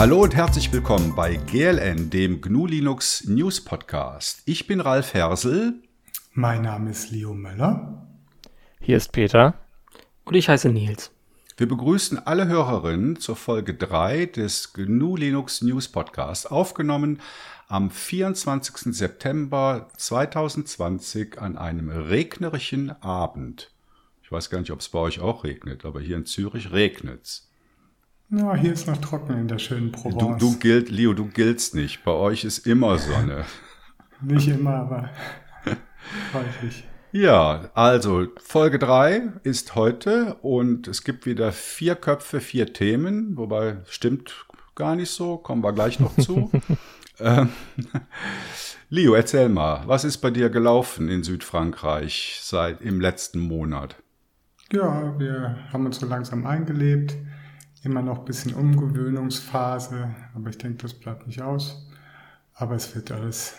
Hallo und herzlich willkommen bei GLN, dem GNU Linux News Podcast. Ich bin Ralf Hersel. Mein Name ist Leo Möller. Hier ist Peter. Und ich heiße Nils. Wir begrüßen alle Hörerinnen zur Folge 3 des GNU Linux News Podcasts, aufgenommen am 24. September 2020 an einem regnerischen Abend. Ich weiß gar nicht, ob es bei euch auch regnet, aber hier in Zürich regnet's. Ja, hier ist noch trocken in der schönen Provence. Du, du gilt, Leo, du giltst nicht. Bei euch ist immer Sonne. nicht immer, aber häufig. Ja, also Folge 3 ist heute und es gibt wieder vier Köpfe, vier Themen, wobei stimmt gar nicht so, kommen wir gleich noch zu. ähm, Leo, erzähl mal, was ist bei dir gelaufen in Südfrankreich seit im letzten Monat? Ja, wir haben uns so langsam eingelebt, immer noch ein bisschen Umgewöhnungsphase, aber ich denke, das bleibt nicht aus. Aber es wird alles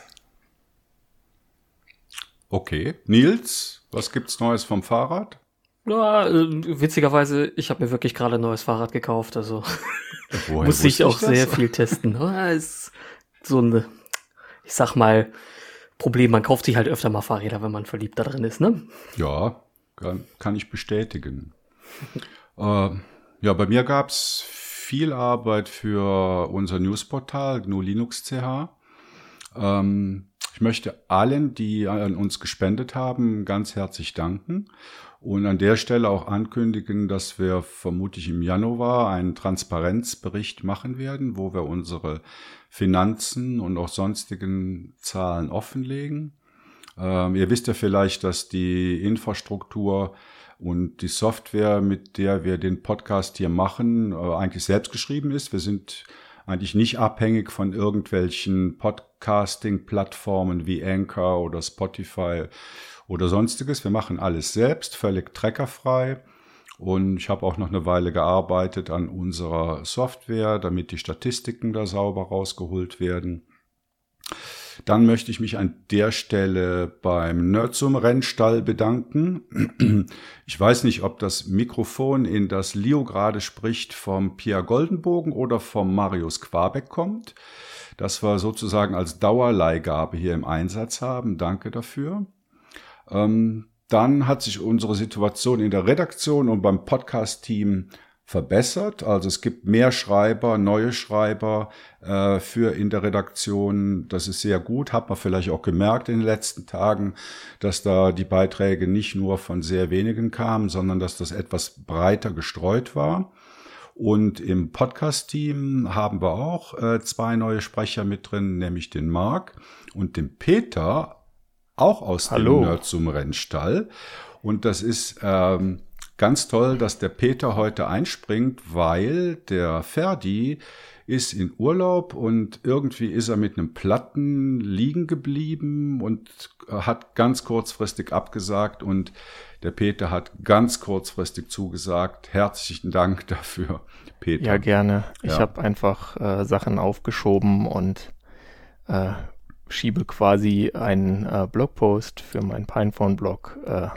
Okay. Nils, was gibt's Neues vom Fahrrad? Ja, äh, witzigerweise, ich habe mir wirklich gerade ein neues Fahrrad gekauft, also muss ich auch ich sehr viel testen. Ja, ist so ein, ich sag mal, Problem, man kauft sich halt öfter mal Fahrräder, wenn man verliebt da drin ist, ne? Ja, kann, kann ich bestätigen. äh, ja, bei mir gab's viel Arbeit für unser Newsportal GNU Linux CH. Ähm, ich möchte allen, die an uns gespendet haben, ganz herzlich danken und an der Stelle auch ankündigen, dass wir vermutlich im Januar einen Transparenzbericht machen werden, wo wir unsere Finanzen und auch sonstigen Zahlen offenlegen. Ähm, ihr wisst ja vielleicht, dass die Infrastruktur und die Software, mit der wir den Podcast hier machen, äh, eigentlich selbst geschrieben ist. Wir sind eigentlich nicht abhängig von irgendwelchen Podcasting-Plattformen wie Anchor oder Spotify oder sonstiges. Wir machen alles selbst, völlig trackerfrei. Und ich habe auch noch eine Weile gearbeitet an unserer Software, damit die Statistiken da sauber rausgeholt werden. Dann möchte ich mich an der Stelle beim Nerdsum Rennstall bedanken. Ich weiß nicht, ob das Mikrofon, in das Leo gerade spricht, vom Pierre Goldenbogen oder vom Marius Quabeck kommt. Das wir sozusagen als Dauerleihgabe hier im Einsatz haben. Danke dafür. Ähm, dann hat sich unsere Situation in der Redaktion und beim Podcast-Team verbessert. Also es gibt mehr Schreiber, neue Schreiber äh, für in der Redaktion. Das ist sehr gut. Hat man vielleicht auch gemerkt in den letzten Tagen, dass da die Beiträge nicht nur von sehr wenigen kamen, sondern dass das etwas breiter gestreut war. Und im Podcast-Team haben wir auch äh, zwei neue Sprecher mit drin, nämlich den Marc und den Peter, auch aus Hallo. dem Nerdsum Rennstall. Und das ist ähm, ganz toll, dass der Peter heute einspringt, weil der Ferdi ist in Urlaub und irgendwie ist er mit einem Platten liegen geblieben und hat ganz kurzfristig abgesagt und der Peter hat ganz kurzfristig zugesagt. Herzlichen Dank dafür, Peter. Ja, gerne. Ich habe einfach äh, Sachen aufgeschoben und äh, schiebe quasi einen äh, Blogpost für meinen Pinephone-Blog äh,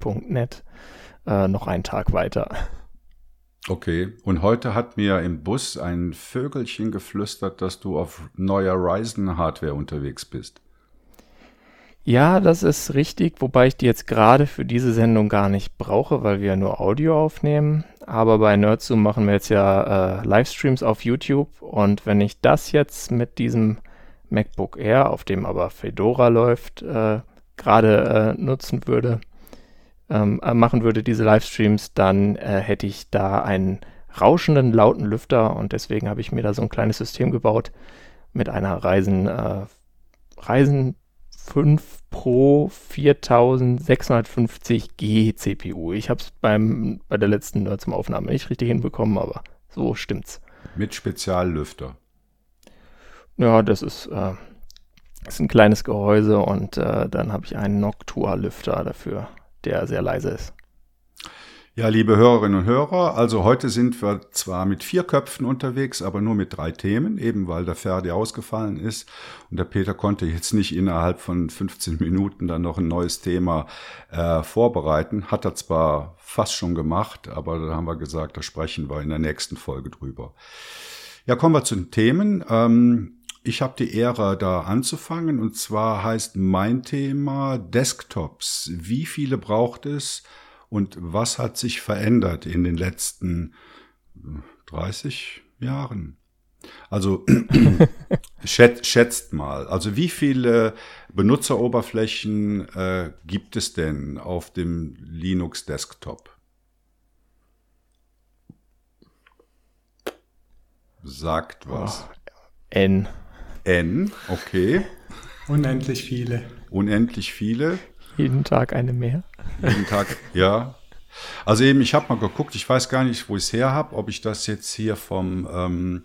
linmob.net äh, noch einen Tag weiter. Okay, und heute hat mir im Bus ein Vögelchen geflüstert, dass du auf neuer Ryzen-Hardware unterwegs bist. Ja, das ist richtig, wobei ich die jetzt gerade für diese Sendung gar nicht brauche, weil wir ja nur Audio aufnehmen. Aber bei Nerdzoom machen wir jetzt ja äh, Livestreams auf YouTube und wenn ich das jetzt mit diesem MacBook Air, auf dem aber Fedora läuft, äh, gerade äh, nutzen würde, ähm, äh, machen würde, diese Livestreams, dann äh, hätte ich da einen rauschenden, lauten Lüfter und deswegen habe ich mir da so ein kleines System gebaut mit einer Ryzen, äh, Ryzen 5 Pro 4650G CPU. Ich habe es bei der letzten Nerd zum Aufnahme nicht richtig hinbekommen, aber so stimmt's. Mit Speziallüfter. Ja, das ist, äh, ist ein kleines Gehäuse und äh, dann habe ich einen Noctua-Lüfter dafür der sehr leise ist. Ja, liebe Hörerinnen und Hörer, also heute sind wir zwar mit vier Köpfen unterwegs, aber nur mit drei Themen, eben weil der Ferdi ausgefallen ist und der Peter konnte jetzt nicht innerhalb von 15 Minuten dann noch ein neues Thema äh, vorbereiten. Hat er zwar fast schon gemacht, aber da haben wir gesagt, da sprechen wir in der nächsten Folge drüber. Ja, kommen wir zu den Themen. Ähm, ich habe die Ehre, da anzufangen. Und zwar heißt mein Thema Desktops. Wie viele braucht es und was hat sich verändert in den letzten 30 Jahren? Also schätzt, schätzt mal, also wie viele Benutzeroberflächen äh, gibt es denn auf dem Linux Desktop? Sagt was. Oh, N. N, okay. Unendlich viele. Unendlich viele. Jeden Tag eine mehr. Jeden Tag, ja. Also eben, ich habe mal geguckt, ich weiß gar nicht, wo ich es her habe, ob ich das jetzt hier vom ähm,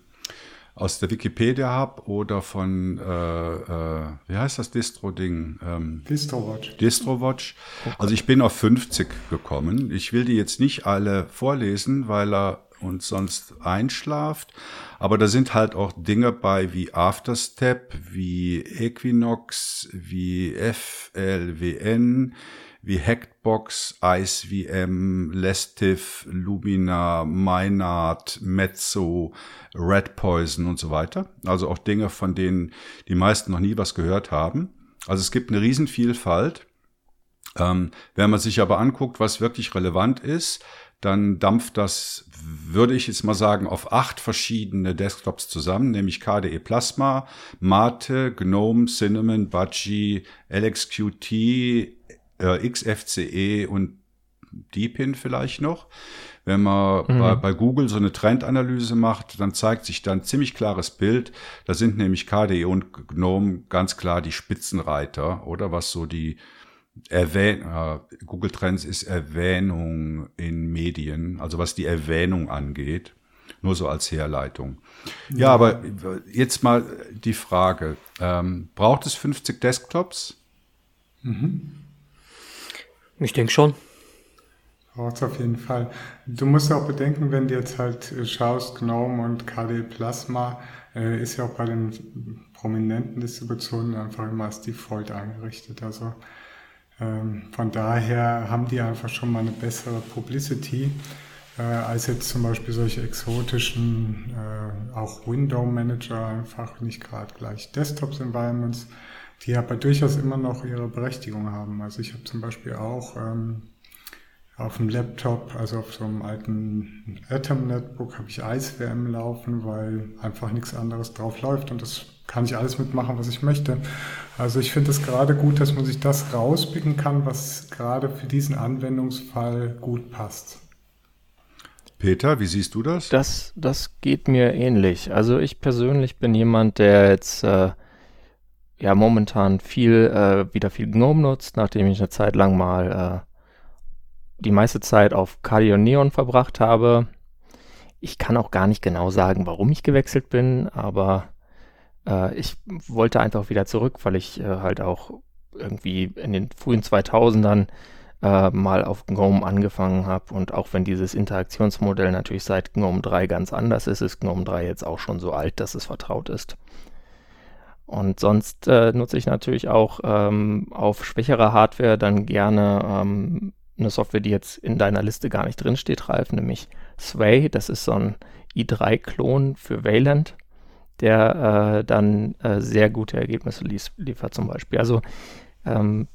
aus der Wikipedia habe oder von, äh, äh, wie heißt das Distro-Ding? Ähm, Distrowatch. Distrowatch. Also ich bin auf 50 gekommen. Ich will die jetzt nicht alle vorlesen, weil er uns sonst einschlaft. Aber da sind halt auch Dinge bei wie Afterstep, wie Equinox, wie FLWN, wie Hackbox, IceVM, Lestiv, Lumina, Minard, Mezzo, Red Poison und so weiter. Also auch Dinge, von denen die meisten noch nie was gehört haben. Also es gibt eine Riesenvielfalt. Ähm, wenn man sich aber anguckt, was wirklich relevant ist, dann dampft das, würde ich jetzt mal sagen, auf acht verschiedene Desktops zusammen, nämlich KDE Plasma, Mate, GNOME, Cinnamon, Budgie, LXQT, äh, XFCE und Deepin vielleicht noch. Wenn man mhm. bei, bei, Google so eine Trendanalyse macht, dann zeigt sich dann ziemlich klares Bild. Da sind nämlich KDE und GNOME ganz klar die Spitzenreiter, oder was so die Erwähn äh, Google Trends ist Erwähnung in Medien, also was die Erwähnung angeht. Nur so als Herleitung. Ja, ja aber jetzt mal die Frage, ähm, braucht es 50 Desktops? Mhm. Ich denke schon. Braucht es auf jeden Fall. Du musst auch bedenken, wenn du jetzt halt schaust, GNOME und KDE Plasma äh, ist ja auch bei den prominenten Distributionen einfach immer als Default eingerichtet. Also von daher haben die einfach schon mal eine bessere Publicity äh, als jetzt zum Beispiel solche exotischen, äh, auch Window Manager, einfach nicht gerade gleich Desktops Environments die aber durchaus immer noch ihre Berechtigung haben. Also ich habe zum Beispiel auch ähm, auf dem Laptop, also auf so einem alten Atom Netbook, habe ich IceVM laufen, weil einfach nichts anderes drauf läuft und das kann ich alles mitmachen, was ich möchte. Also ich finde es gerade gut, dass man sich das rauspicken kann, was gerade für diesen Anwendungsfall gut passt. Peter, wie siehst du das? Das, das geht mir ähnlich. Also ich persönlich bin jemand, der jetzt äh, ja momentan viel, äh, wieder viel GNOME nutzt, nachdem ich eine Zeit lang mal äh, die meiste Zeit auf Kali und Neon verbracht habe. Ich kann auch gar nicht genau sagen, warum ich gewechselt bin, aber äh, ich wollte einfach wieder zurück, weil ich äh, halt auch irgendwie in den frühen 2000ern äh, mal auf GNOME angefangen habe und auch wenn dieses Interaktionsmodell natürlich seit GNOME 3 ganz anders ist, ist GNOME 3 jetzt auch schon so alt, dass es vertraut ist. Und sonst äh, nutze ich natürlich auch ähm, auf schwächerer Hardware dann gerne ähm, eine Software, die jetzt in deiner Liste gar nicht drin steht, Ralf, nämlich Sway. Das ist so ein i3-Klon für Wayland, der äh, dann äh, sehr gute Ergebnisse lief liefert zum Beispiel. Also ähm,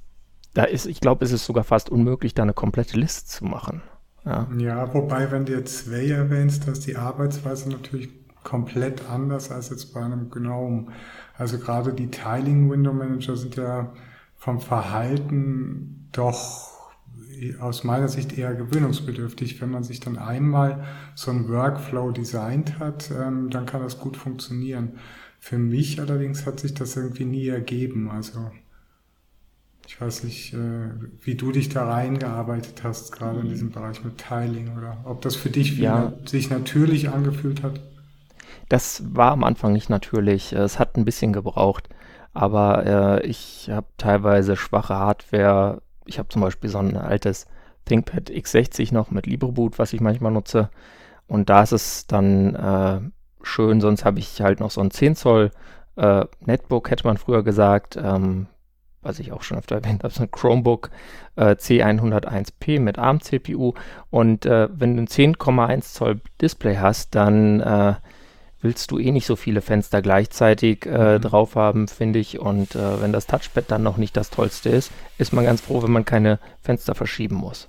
da ist, ich glaube, es ist sogar fast unmöglich, da eine komplette Liste zu machen. Ja, ja wobei, wenn du jetzt Sway erwähnst, dass die Arbeitsweise natürlich komplett anders als jetzt bei einem GNOME. Also gerade die Tiling Window Manager sind ja vom Verhalten doch aus meiner Sicht eher gewöhnungsbedürftig. Wenn man sich dann einmal so ein Workflow designt hat, ähm, dann kann das gut funktionieren. Für mich allerdings hat sich das irgendwie nie ergeben. Also ich weiß nicht, äh, wie du dich da reingearbeitet hast, gerade in diesem Bereich mit Tiling oder ob das für dich ja. sich natürlich angefühlt hat. Das war am Anfang nicht natürlich. Es hat ein bisschen gebraucht. Aber äh, ich habe teilweise schwache Hardware. Ich habe zum Beispiel so ein altes ThinkPad X60 noch mit LibreBoot, was ich manchmal nutze. Und da ist es dann äh, schön. Sonst habe ich halt noch so ein 10 Zoll äh, Netbook, hätte man früher gesagt. Ähm, was ich auch schon öfter erwähnt habe, so ein Chromebook äh, C101P mit ARM-CPU. Und äh, wenn du ein 10,1 Zoll Display hast, dann äh, willst du eh nicht so viele Fenster gleichzeitig äh, mhm. drauf haben, finde ich. Und äh, wenn das Touchpad dann noch nicht das Tollste ist, ist man ganz froh, wenn man keine Fenster verschieben muss.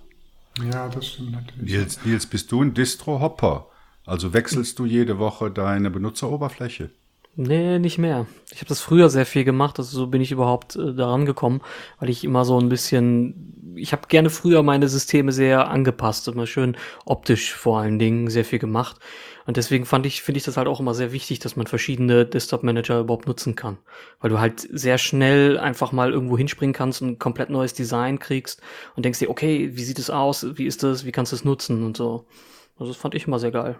Ja, das stimmt natürlich. Nils, Nils bist du ein Distro-Hopper? Also wechselst du jede Woche deine Benutzeroberfläche? Nee, nicht mehr. Ich habe das früher sehr viel gemacht, also so bin ich überhaupt äh, daran gekommen, weil ich immer so ein bisschen, ich habe gerne früher meine Systeme sehr angepasst, immer schön optisch vor allen Dingen sehr viel gemacht. Und deswegen fand ich, finde ich das halt auch immer sehr wichtig, dass man verschiedene Desktop-Manager überhaupt nutzen kann. Weil du halt sehr schnell einfach mal irgendwo hinspringen kannst und ein komplett neues Design kriegst und denkst dir, okay, wie sieht es aus? Wie ist das? Wie kannst du es nutzen? Und so. Also das fand ich immer sehr geil.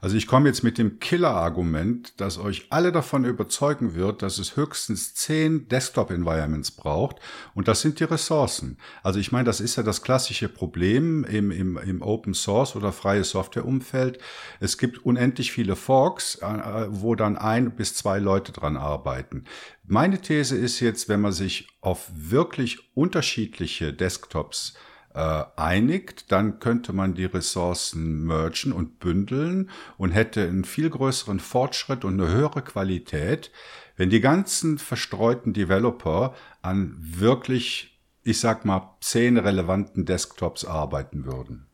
Also ich komme jetzt mit dem Killer-Argument, das euch alle davon überzeugen wird, dass es höchstens zehn Desktop-Environments braucht und das sind die Ressourcen. Also ich meine, das ist ja das klassische Problem im, im, im Open Source oder freie Software-Umfeld. Es gibt unendlich viele Forks, äh, wo dann ein bis zwei Leute dran arbeiten. Meine These ist jetzt, wenn man sich auf wirklich unterschiedliche Desktops äh, einigt, dann könnte man die Ressourcen mergen und bündeln und hätte einen viel größeren Fortschritt und eine höhere Qualität, wenn die ganzen verstreuten Developer an wirklich, ich sag mal, zehn relevanten Desktops arbeiten würden.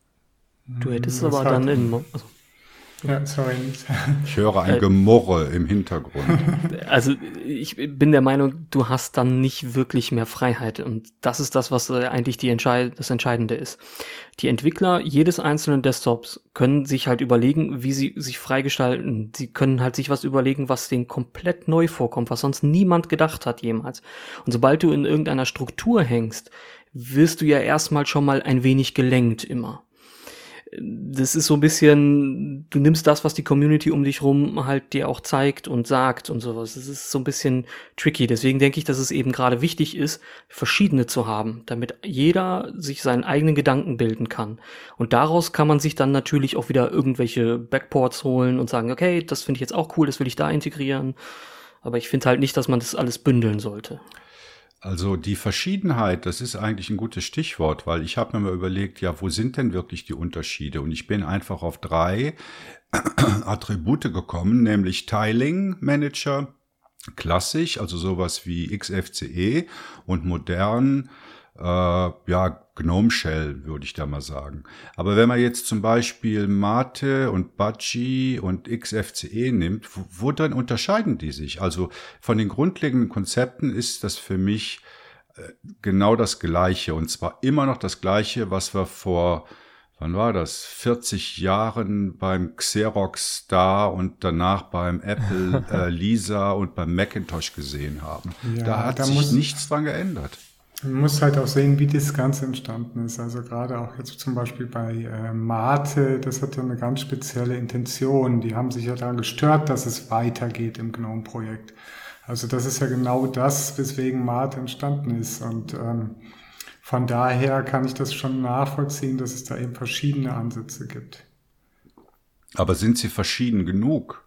Du hättest aber dann in, also ja, sorry. Ich höre ein äh, Gemurre im Hintergrund. Also ich bin der Meinung, du hast dann nicht wirklich mehr Freiheit und das ist das, was äh, eigentlich die Entscheid das Entscheidende ist. Die Entwickler jedes einzelnen Desktops können sich halt überlegen, wie sie sich freigestalten. Sie können halt sich was überlegen, was denen komplett neu vorkommt, was sonst niemand gedacht hat jemals. Und sobald du in irgendeiner Struktur hängst, wirst du ja erstmal schon mal ein wenig gelenkt immer das ist so ein bisschen, du nimmst das, was die Community um dich rum halt dir auch zeigt und sagt und sowas. Das ist so ein bisschen tricky. Deswegen denke ich, dass es eben gerade wichtig ist, verschiedene zu haben, damit jeder sich seinen eigenen Gedanken bilden kann. Und daraus kann man sich dann natürlich auch wieder irgendwelche Backports holen und sagen, okay, das finde ich jetzt auch cool, das will ich da integrieren. Aber ich finde halt nicht, dass man das alles bündeln sollte. Also die Verschiedenheit, das ist eigentlich ein gutes Stichwort, weil ich habe mir mal überlegt, ja, wo sind denn wirklich die Unterschiede? Und ich bin einfach auf drei Attribute gekommen, nämlich Tiling Manager, klassisch, also sowas wie XFCE und modern äh, ja, Gnome Shell, würde ich da mal sagen. Aber wenn man jetzt zum Beispiel Mate und Budgie und XFCE nimmt, wo, wo dann unterscheiden die sich? Also von den grundlegenden Konzepten ist das für mich äh, genau das Gleiche. Und zwar immer noch das Gleiche, was wir vor wann war das? 40 Jahren beim Xerox Star und danach beim Apple äh, Lisa und beim Macintosh gesehen haben. Ja, da hat da sich nichts dran geändert. Man muss halt auch sehen, wie das Ganze entstanden ist. Also gerade auch jetzt zum Beispiel bei äh, Mate, das hat ja eine ganz spezielle Intention. Die haben sich ja daran gestört, dass es weitergeht im GNOME-Projekt. Also das ist ja genau das, weswegen Mate entstanden ist. Und ähm, von daher kann ich das schon nachvollziehen, dass es da eben verschiedene Ansätze gibt. Aber sind sie verschieden genug?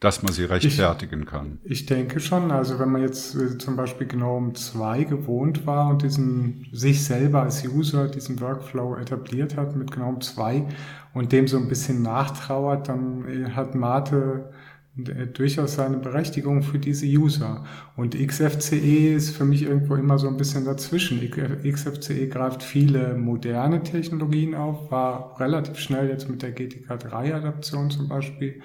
Dass man sie rechtfertigen ich, kann. Ich denke schon. Also wenn man jetzt äh, zum Beispiel GNOME 2 gewohnt war und diesen sich selber als User diesen Workflow etabliert hat mit GNOME 2 und dem so ein bisschen nachtrauert, dann äh, hat Mate äh, durchaus seine Berechtigung für diese User. Und XFCE ist für mich irgendwo immer so ein bisschen dazwischen. XFCE greift viele moderne Technologien auf, war relativ schnell jetzt mit der GTK3-Adaption zum Beispiel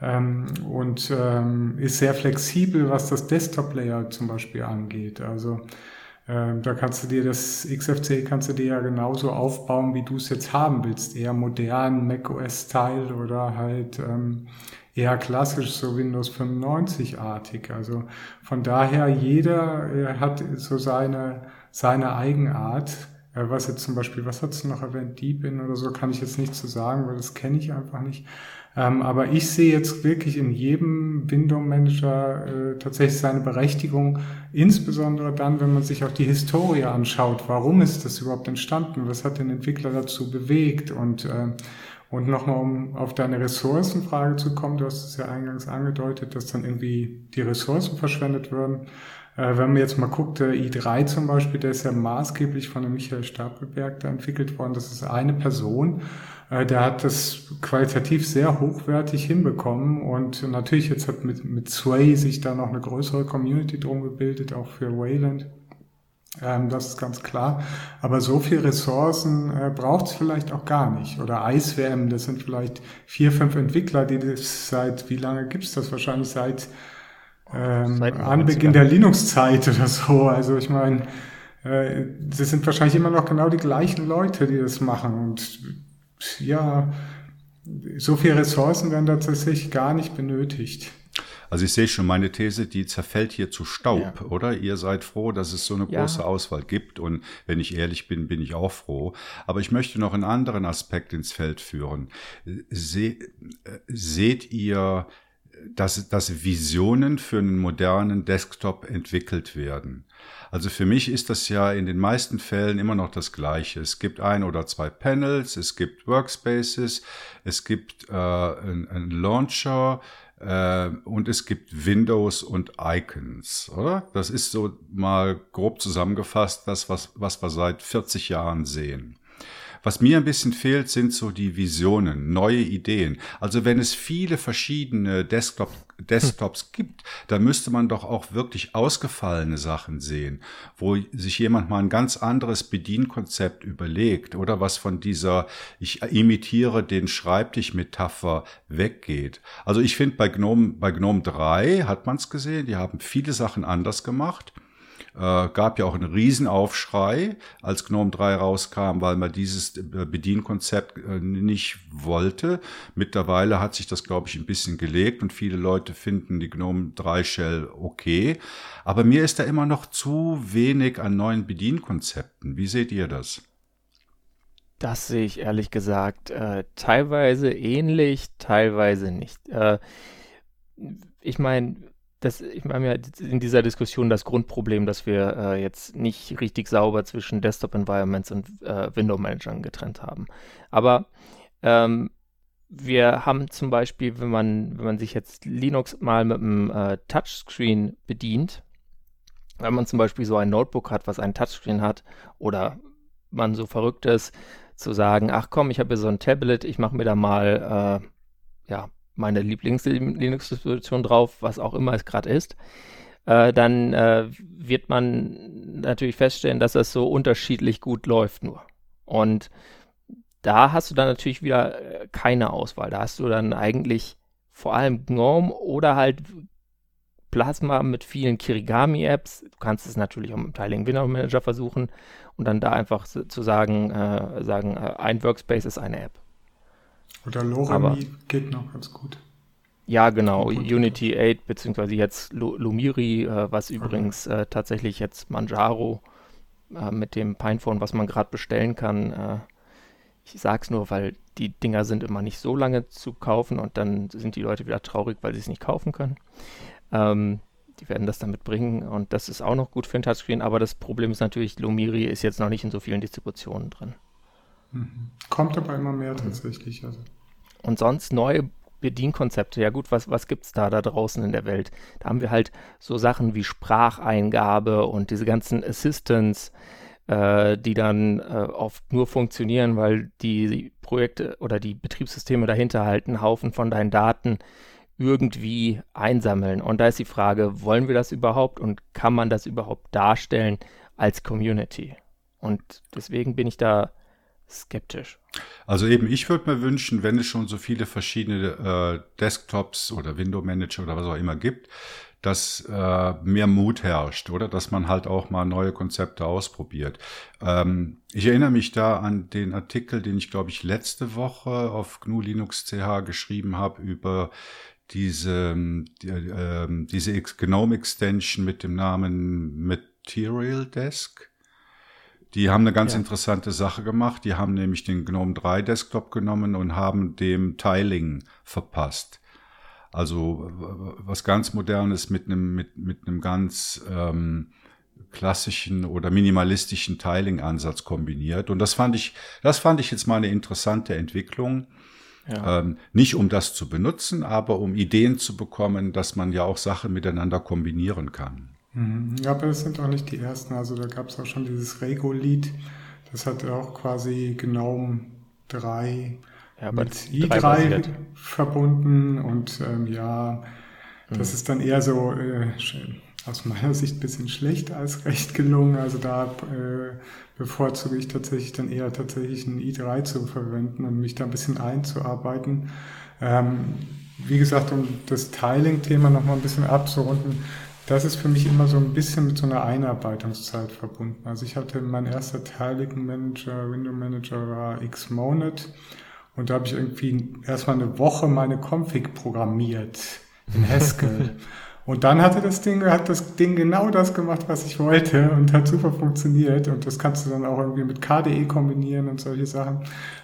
und ähm, ist sehr flexibel, was das Desktop-Layer zum Beispiel angeht. Also ähm, da kannst du dir das XFCE kannst du dir ja genauso aufbauen, wie du es jetzt haben willst. Eher modern, macOS-Style oder halt ähm, eher klassisch, so Windows 95-artig. Also von daher, jeder äh, hat so seine, seine Eigenart. Äh, was jetzt zum Beispiel, was hast du noch erwähnt, Deepin oder so, kann ich jetzt nicht zu so sagen, weil das kenne ich einfach nicht. Ähm, aber ich sehe jetzt wirklich in jedem Window Manager äh, tatsächlich seine Berechtigung, insbesondere dann, wenn man sich auch die Historie anschaut. Warum ist das überhaupt entstanden? Was hat den Entwickler dazu bewegt? Und, äh, und nochmal, um auf deine Ressourcenfrage zu kommen, du hast es ja eingangs angedeutet, dass dann irgendwie die Ressourcen verschwendet würden. Äh, wenn man jetzt mal guckt, der i3 zum Beispiel, der ist ja maßgeblich von dem Michael Stapelberg da entwickelt worden. Das ist eine Person, der hat das qualitativ sehr hochwertig hinbekommen und natürlich jetzt hat mit, mit Sway sich da noch eine größere Community drum gebildet, auch für Wayland. Ähm, das ist ganz klar. Aber so viel Ressourcen äh, braucht es vielleicht auch gar nicht. Oder IceWM, das sind vielleicht vier, fünf Entwickler, die das seit, wie lange gibt's das? Wahrscheinlich seit ähm, Anbeginn der Linux-Zeit oder so. Also ich meine, äh, das sind wahrscheinlich immer noch genau die gleichen Leute, die das machen. Und ja, so viele Ressourcen werden tatsächlich gar nicht benötigt. Also ich sehe schon meine These, die zerfällt hier zu Staub, ja. oder? Ihr seid froh, dass es so eine ja. große Auswahl gibt und wenn ich ehrlich bin, bin ich auch froh. Aber ich möchte noch einen anderen Aspekt ins Feld führen. Se seht ihr, dass, dass Visionen für einen modernen Desktop entwickelt werden? Also für mich ist das ja in den meisten Fällen immer noch das Gleiche. Es gibt ein oder zwei Panels, es gibt Workspaces, es gibt äh, einen Launcher, äh, und es gibt Windows und Icons, oder? Das ist so mal grob zusammengefasst das, was, was wir seit 40 Jahren sehen. Was mir ein bisschen fehlt, sind so die Visionen, neue Ideen. Also wenn es viele verschiedene Desktop, Desktops gibt, dann müsste man doch auch wirklich ausgefallene Sachen sehen, wo sich jemand mal ein ganz anderes Bedienkonzept überlegt oder was von dieser ich imitiere den Schreibtisch-Metapher weggeht. Also ich finde bei Gnome, bei Gnome 3 hat man es gesehen, die haben viele Sachen anders gemacht. Äh, gab ja auch einen Riesenaufschrei, als GNOME 3 rauskam, weil man dieses äh, Bedienkonzept äh, nicht wollte. Mittlerweile hat sich das, glaube ich, ein bisschen gelegt und viele Leute finden die GNOME 3 Shell okay. Aber mir ist da immer noch zu wenig an neuen Bedienkonzepten. Wie seht ihr das? Das sehe ich ehrlich gesagt äh, teilweise ähnlich, teilweise nicht. Äh, ich meine, das, ich meine ja in dieser Diskussion das Grundproblem, dass wir äh, jetzt nicht richtig sauber zwischen Desktop-Environments und äh, Window-Managern getrennt haben. Aber ähm, wir haben zum Beispiel, wenn man, wenn man sich jetzt Linux mal mit einem äh, Touchscreen bedient, wenn man zum Beispiel so ein Notebook hat, was einen Touchscreen hat, oder man so verrückt ist, zu sagen, ach komm, ich habe hier so ein Tablet, ich mache mir da mal äh, ja, meine Lieblings-Linux-Distribution drauf, was auch immer es gerade ist, äh, dann äh, wird man natürlich feststellen, dass das so unterschiedlich gut läuft nur. Und da hast du dann natürlich wieder äh, keine Auswahl. Da hast du dann eigentlich vor allem GNOME oder halt Plasma mit vielen Kirigami-Apps. Du kannst es natürlich auch mit dem Tiling Window Manager versuchen und dann da einfach zu sagen, äh, sagen, äh, ein Workspace ist eine App. Oder Loremi geht noch ganz gut. Ja, genau. Unity 8, beziehungsweise jetzt Lumiri, äh, was übrigens äh, tatsächlich jetzt Manjaro äh, mit dem Pinephone, was man gerade bestellen kann. Äh, ich sag's nur, weil die Dinger sind immer nicht so lange zu kaufen und dann sind die Leute wieder traurig, weil sie es nicht kaufen können. Ähm, die werden das damit bringen und das ist auch noch gut für ein Touchscreen, aber das Problem ist natürlich, Lumiri ist jetzt noch nicht in so vielen Distributionen drin. Mhm. Kommt aber immer mehr tatsächlich. Also. Und sonst neue Bedienkonzepte. Ja gut, was, was gibt es da da draußen in der Welt? Da haben wir halt so Sachen wie Spracheingabe und diese ganzen Assistants, äh, die dann äh, oft nur funktionieren, weil die Projekte oder die Betriebssysteme dahinter halt einen Haufen von deinen Daten irgendwie einsammeln. Und da ist die Frage, wollen wir das überhaupt und kann man das überhaupt darstellen als Community? Und deswegen bin ich da skeptisch. Also eben, ich würde mir wünschen, wenn es schon so viele verschiedene äh, Desktops oder Window Manager oder was auch immer gibt, dass äh, mehr Mut herrscht oder dass man halt auch mal neue Konzepte ausprobiert. Ähm, ich erinnere mich da an den Artikel, den ich glaube ich letzte Woche auf GNU Linux CH geschrieben habe über diese, die, äh, diese Gnome Extension mit dem Namen Material Desk. Die haben eine ganz ja. interessante Sache gemacht. Die haben nämlich den GNOME 3 Desktop genommen und haben dem Tiling verpasst. Also was ganz modernes mit einem mit mit einem ganz ähm, klassischen oder minimalistischen Tiling-Ansatz kombiniert. Und das fand ich, das fand ich jetzt mal eine interessante Entwicklung. Ja. Ähm, nicht um das zu benutzen, aber um Ideen zu bekommen, dass man ja auch Sachen miteinander kombinieren kann. Mhm. Ja, aber das sind auch nicht die ersten. Also da gab es auch schon dieses Rego-Lied. Das hat auch quasi GNOME 3 ja, mit i3 verbunden und ähm, ja, das mhm. ist dann eher so äh, aus meiner Sicht ein bisschen schlecht als recht gelungen. Also da äh, bevorzuge ich tatsächlich dann eher tatsächlich ein i3 zu verwenden und mich da ein bisschen einzuarbeiten. Ähm, wie gesagt, um das Tiling-Thema nochmal ein bisschen abzurunden, das ist für mich immer so ein bisschen mit so einer Einarbeitungszeit verbunden. Also ich hatte mein erster Tiling Manager, Window Manager war Xmonad und da habe ich irgendwie erstmal eine Woche meine Config programmiert in Haskell. Und dann hatte das Ding, hat das Ding genau das gemacht, was ich wollte und hat super funktioniert. Und das kannst du dann auch irgendwie mit KDE kombinieren und solche Sachen.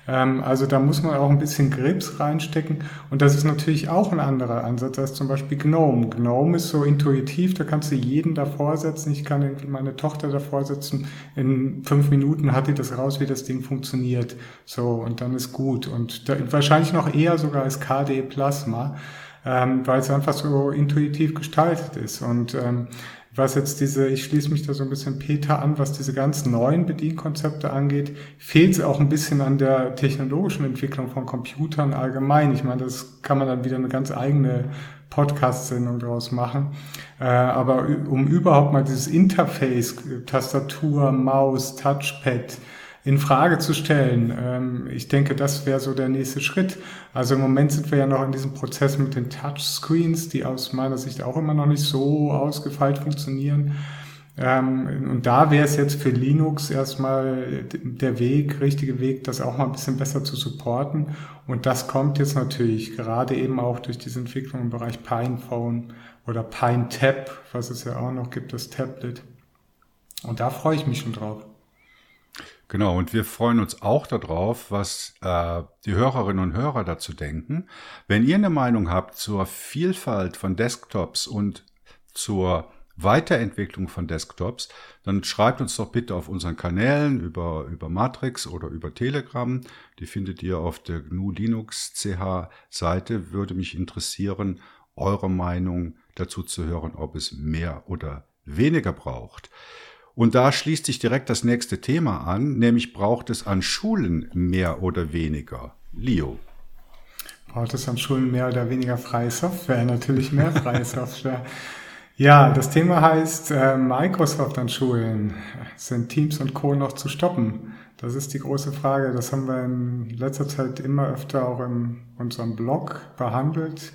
Ähm, also da muss man auch ein bisschen Grips reinstecken. Und das ist natürlich auch ein anderer Ansatz als zum Beispiel GNOME. GNOME ist so intuitiv, da kannst du jeden davor setzen. Ich kann irgendwie meine Tochter davor setzen. In fünf Minuten hat die das raus, wie das Ding funktioniert. So, und dann ist gut. Und da, wahrscheinlich noch eher sogar als KDE Plasma ähm, weil es einfach so intuitiv gestaltet ist. Und ähm, was jetzt diese, ich schließe mich da so ein bisschen Peter an, was diese ganz neuen Bedienkonzepte angeht, fehlt es auch ein bisschen an der technologischen Entwicklung von Computern allgemein. Ich meine, das kann man dann wieder eine ganz eigene Podcast-Sendung daraus machen. Äh, aber um überhaupt mal dieses Interface, Tastatur, Maus, Touchpad, in Frage zu stellen. Ähm, ich denke, das wäre so der nächste Schritt. Also im Moment sind wir ja noch in diesem Prozess mit den Touchscreens, die aus meiner Sicht auch immer noch nicht so ausgefeilt funktionieren. Ähm, und da wäre es jetzt für Linux erstmal der Weg, richtige Weg, das auch mal ein bisschen besser zu supporten. Und das kommt jetzt natürlich gerade eben auch durch diese Entwicklung im Bereich PinePhone oder PineTab, was es ja auch noch gibt, das Tablet. Und da freue ich mich schon drauf. Genau, und wir freuen uns auch darauf, was äh, die Hörerinnen und Hörer dazu denken. Wenn ihr eine Meinung habt zur Vielfalt von Desktops und zur Weiterentwicklung von Desktops, dann schreibt uns doch bitte auf unseren Kanälen über, über Matrix oder über Telegram. Die findet ihr auf der GNU Linux CH Seite. Würde mich interessieren, eure Meinung dazu zu hören, ob es mehr oder weniger braucht. Und da schließt sich direkt das nächste Thema an, nämlich braucht es an Schulen mehr oder weniger? Leo. Braucht es an Schulen mehr oder weniger freie Software? Natürlich mehr freie Software. Ja, das Thema heißt äh, Microsoft an Schulen. Sind Teams und Co. noch zu stoppen? Das ist die große Frage. Das haben wir in letzter Zeit immer öfter auch in unserem Blog behandelt.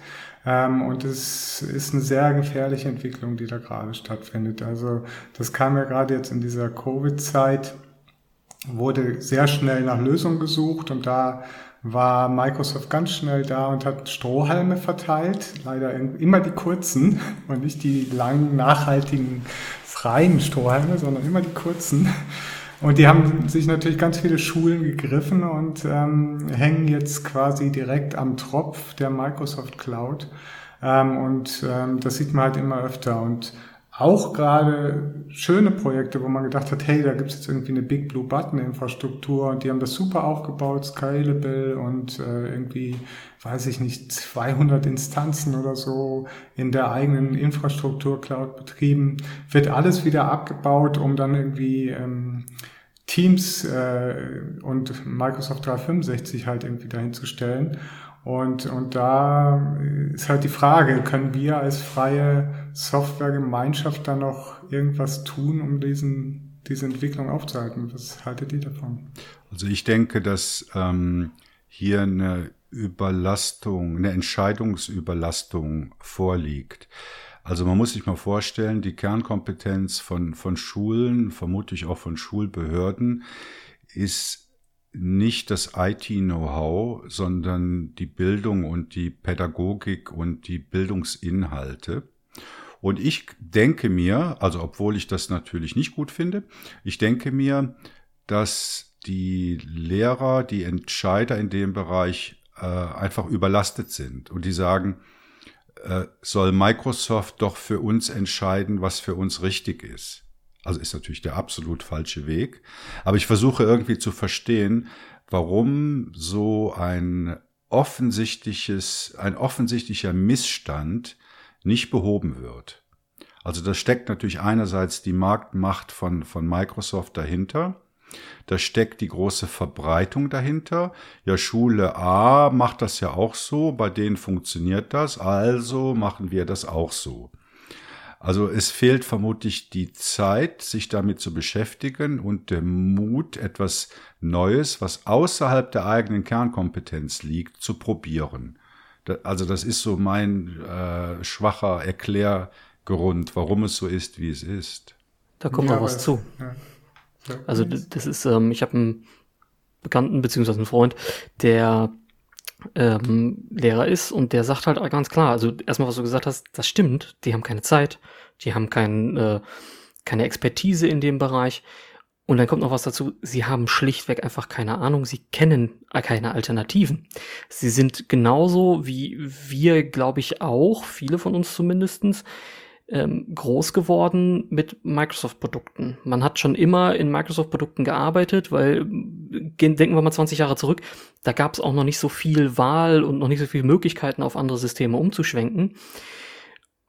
Ähm, und es ist eine sehr gefährliche Entwicklung, die da gerade stattfindet. Also das kam ja gerade jetzt in dieser Covid-Zeit, wurde sehr schnell nach Lösungen gesucht und da war Microsoft ganz schnell da und hat Strohhalme verteilt, leider immer die kurzen und nicht die langen, nachhaltigen, freien Strohhalme, sondern immer die kurzen. Und die haben sich natürlich ganz viele Schulen gegriffen und ähm, hängen jetzt quasi direkt am Tropf der Microsoft Cloud. Ähm, und ähm, das sieht man halt immer öfter. Und auch gerade schöne Projekte, wo man gedacht hat, hey, da gibt's jetzt irgendwie eine Big Blue Button Infrastruktur und die haben das super aufgebaut, scalable und äh, irgendwie, weiß ich nicht, 200 Instanzen oder so in der eigenen Infrastruktur Cloud betrieben, wird alles wieder abgebaut, um dann irgendwie ähm, Teams äh, und Microsoft 365 halt irgendwie dahin zu stellen. Und, und da ist halt die Frage, können wir als freie Softwaregemeinschaft da noch irgendwas tun, um diesen, diese Entwicklung aufzuhalten? Was haltet ihr davon? Also ich denke, dass ähm, hier eine Überlastung, eine Entscheidungsüberlastung vorliegt. Also man muss sich mal vorstellen, die Kernkompetenz von, von Schulen, vermutlich auch von Schulbehörden, ist nicht das IT-Know-how, sondern die Bildung und die Pädagogik und die Bildungsinhalte. Und ich denke mir, also obwohl ich das natürlich nicht gut finde, ich denke mir, dass die Lehrer, die Entscheider in dem Bereich äh, einfach überlastet sind und die sagen, äh, soll Microsoft doch für uns entscheiden, was für uns richtig ist. Also ist natürlich der absolut falsche Weg. Aber ich versuche irgendwie zu verstehen, warum so ein offensichtliches, ein offensichtlicher Missstand nicht behoben wird. Also da steckt natürlich einerseits die Marktmacht von, von Microsoft dahinter. Da steckt die große Verbreitung dahinter. Ja, Schule A macht das ja auch so, bei denen funktioniert das, also machen wir das auch so. Also es fehlt vermutlich die Zeit, sich damit zu beschäftigen und der Mut, etwas Neues, was außerhalb der eigenen Kernkompetenz liegt, zu probieren. also das ist so mein äh, schwacher Erklärgrund, warum es so ist, wie es ist. Da kommt ja, noch was zu. Ja. Also das ist, ähm, ich habe einen Bekannten beziehungsweise einen Freund, der ähm, Lehrer ist und der sagt halt ganz klar, also erstmal, was du gesagt hast, das stimmt, die haben keine Zeit, die haben kein, äh, keine Expertise in dem Bereich. Und dann kommt noch was dazu, sie haben schlichtweg einfach keine Ahnung, sie kennen keine Alternativen. Sie sind genauso wie wir, glaube ich, auch, viele von uns zumindestens ähm, groß geworden mit Microsoft-Produkten. Man hat schon immer in Microsoft-Produkten gearbeitet, weil denken wir mal 20 Jahre zurück, da gab es auch noch nicht so viel Wahl und noch nicht so viele Möglichkeiten, auf andere Systeme umzuschwenken.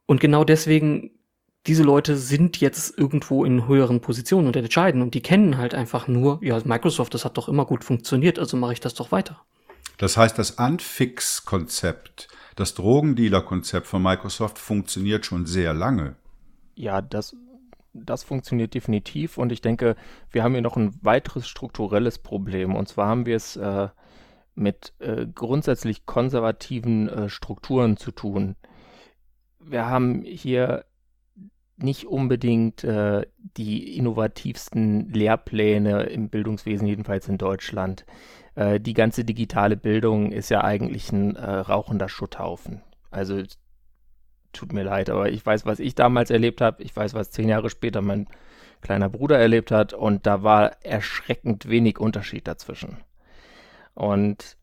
Und genau deswegen, diese Leute sind jetzt irgendwo in höheren Positionen und entscheiden und die kennen halt einfach nur, ja, Microsoft, das hat doch immer gut funktioniert, also mache ich das doch weiter. Das heißt, das Anfix-Konzept das Drogendealer-Konzept von Microsoft funktioniert schon sehr lange. Ja, das, das funktioniert definitiv und ich denke, wir haben hier noch ein weiteres strukturelles Problem und zwar haben wir es äh, mit äh, grundsätzlich konservativen äh, Strukturen zu tun. Wir haben hier nicht unbedingt äh, die innovativsten Lehrpläne im Bildungswesen, jedenfalls in Deutschland. Äh, die ganze digitale Bildung ist ja eigentlich ein äh, rauchender Schutthaufen. Also tut mir leid, aber ich weiß, was ich damals erlebt habe. Ich weiß, was zehn Jahre später mein kleiner Bruder erlebt hat. Und da war erschreckend wenig Unterschied dazwischen. Und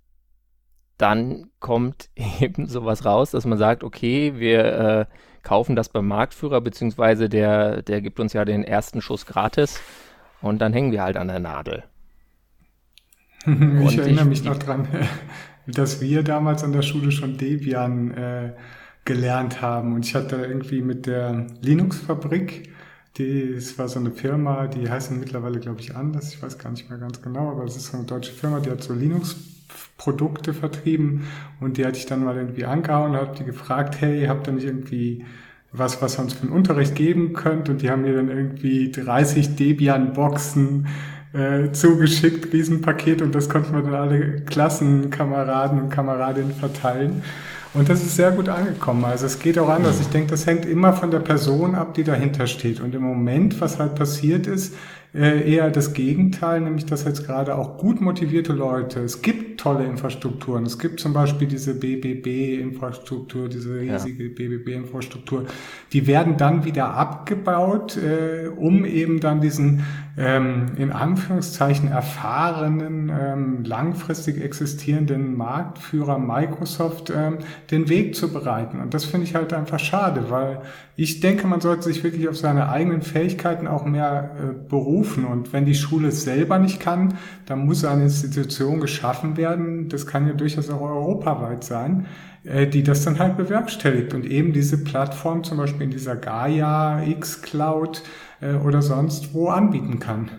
dann kommt eben sowas raus, dass man sagt, okay, wir äh, kaufen das beim Marktführer, beziehungsweise der, der gibt uns ja den ersten Schuss gratis und dann hängen wir halt an der Nadel. ich erinnere ich, mich noch dran, dass wir damals an der Schule schon Debian äh, gelernt haben. Und ich hatte irgendwie mit der Linux-Fabrik, die, es war so eine Firma, die heißt mittlerweile, glaube ich, anders. Ich weiß gar nicht mehr ganz genau, aber es ist so eine deutsche Firma, die hat so Linux-Produkte vertrieben. Und die hatte ich dann mal irgendwie angehauen und habe die gefragt, hey, habt ihr nicht irgendwie was, was ihr uns für einen Unterricht geben könnt? Und die haben mir dann irgendwie 30 Debian-Boxen äh, zugeschickt, Riesenpaket, und das konnten wir dann alle Klassenkameraden und Kameradinnen verteilen. Und das ist sehr gut angekommen. Also es geht auch anders. Ich denke, das hängt immer von der Person ab, die dahinter steht. Und im Moment, was halt passiert ist, äh, eher das Gegenteil, nämlich dass jetzt gerade auch gut motivierte Leute, es gibt tolle Infrastrukturen, es gibt zum Beispiel diese BBB-Infrastruktur, diese riesige ja. BBB-Infrastruktur, die werden dann wieder abgebaut, äh, um eben dann diesen ähm, in Anführungszeichen erfahrenen, ähm, langfristig existierenden Marktführer Microsoft ähm, den Weg zu bereiten. Und das finde ich halt einfach schade, weil ich denke, man sollte sich wirklich auf seine eigenen Fähigkeiten auch mehr äh, berufen. Und wenn die Schule es selber nicht kann, dann muss eine Institution geschaffen werden. Das kann ja durchaus auch europaweit sein, äh, die das dann halt bewerkstelligt und eben diese Plattform zum Beispiel in dieser Gaia, X-Cloud äh, oder sonst wo anbieten kann.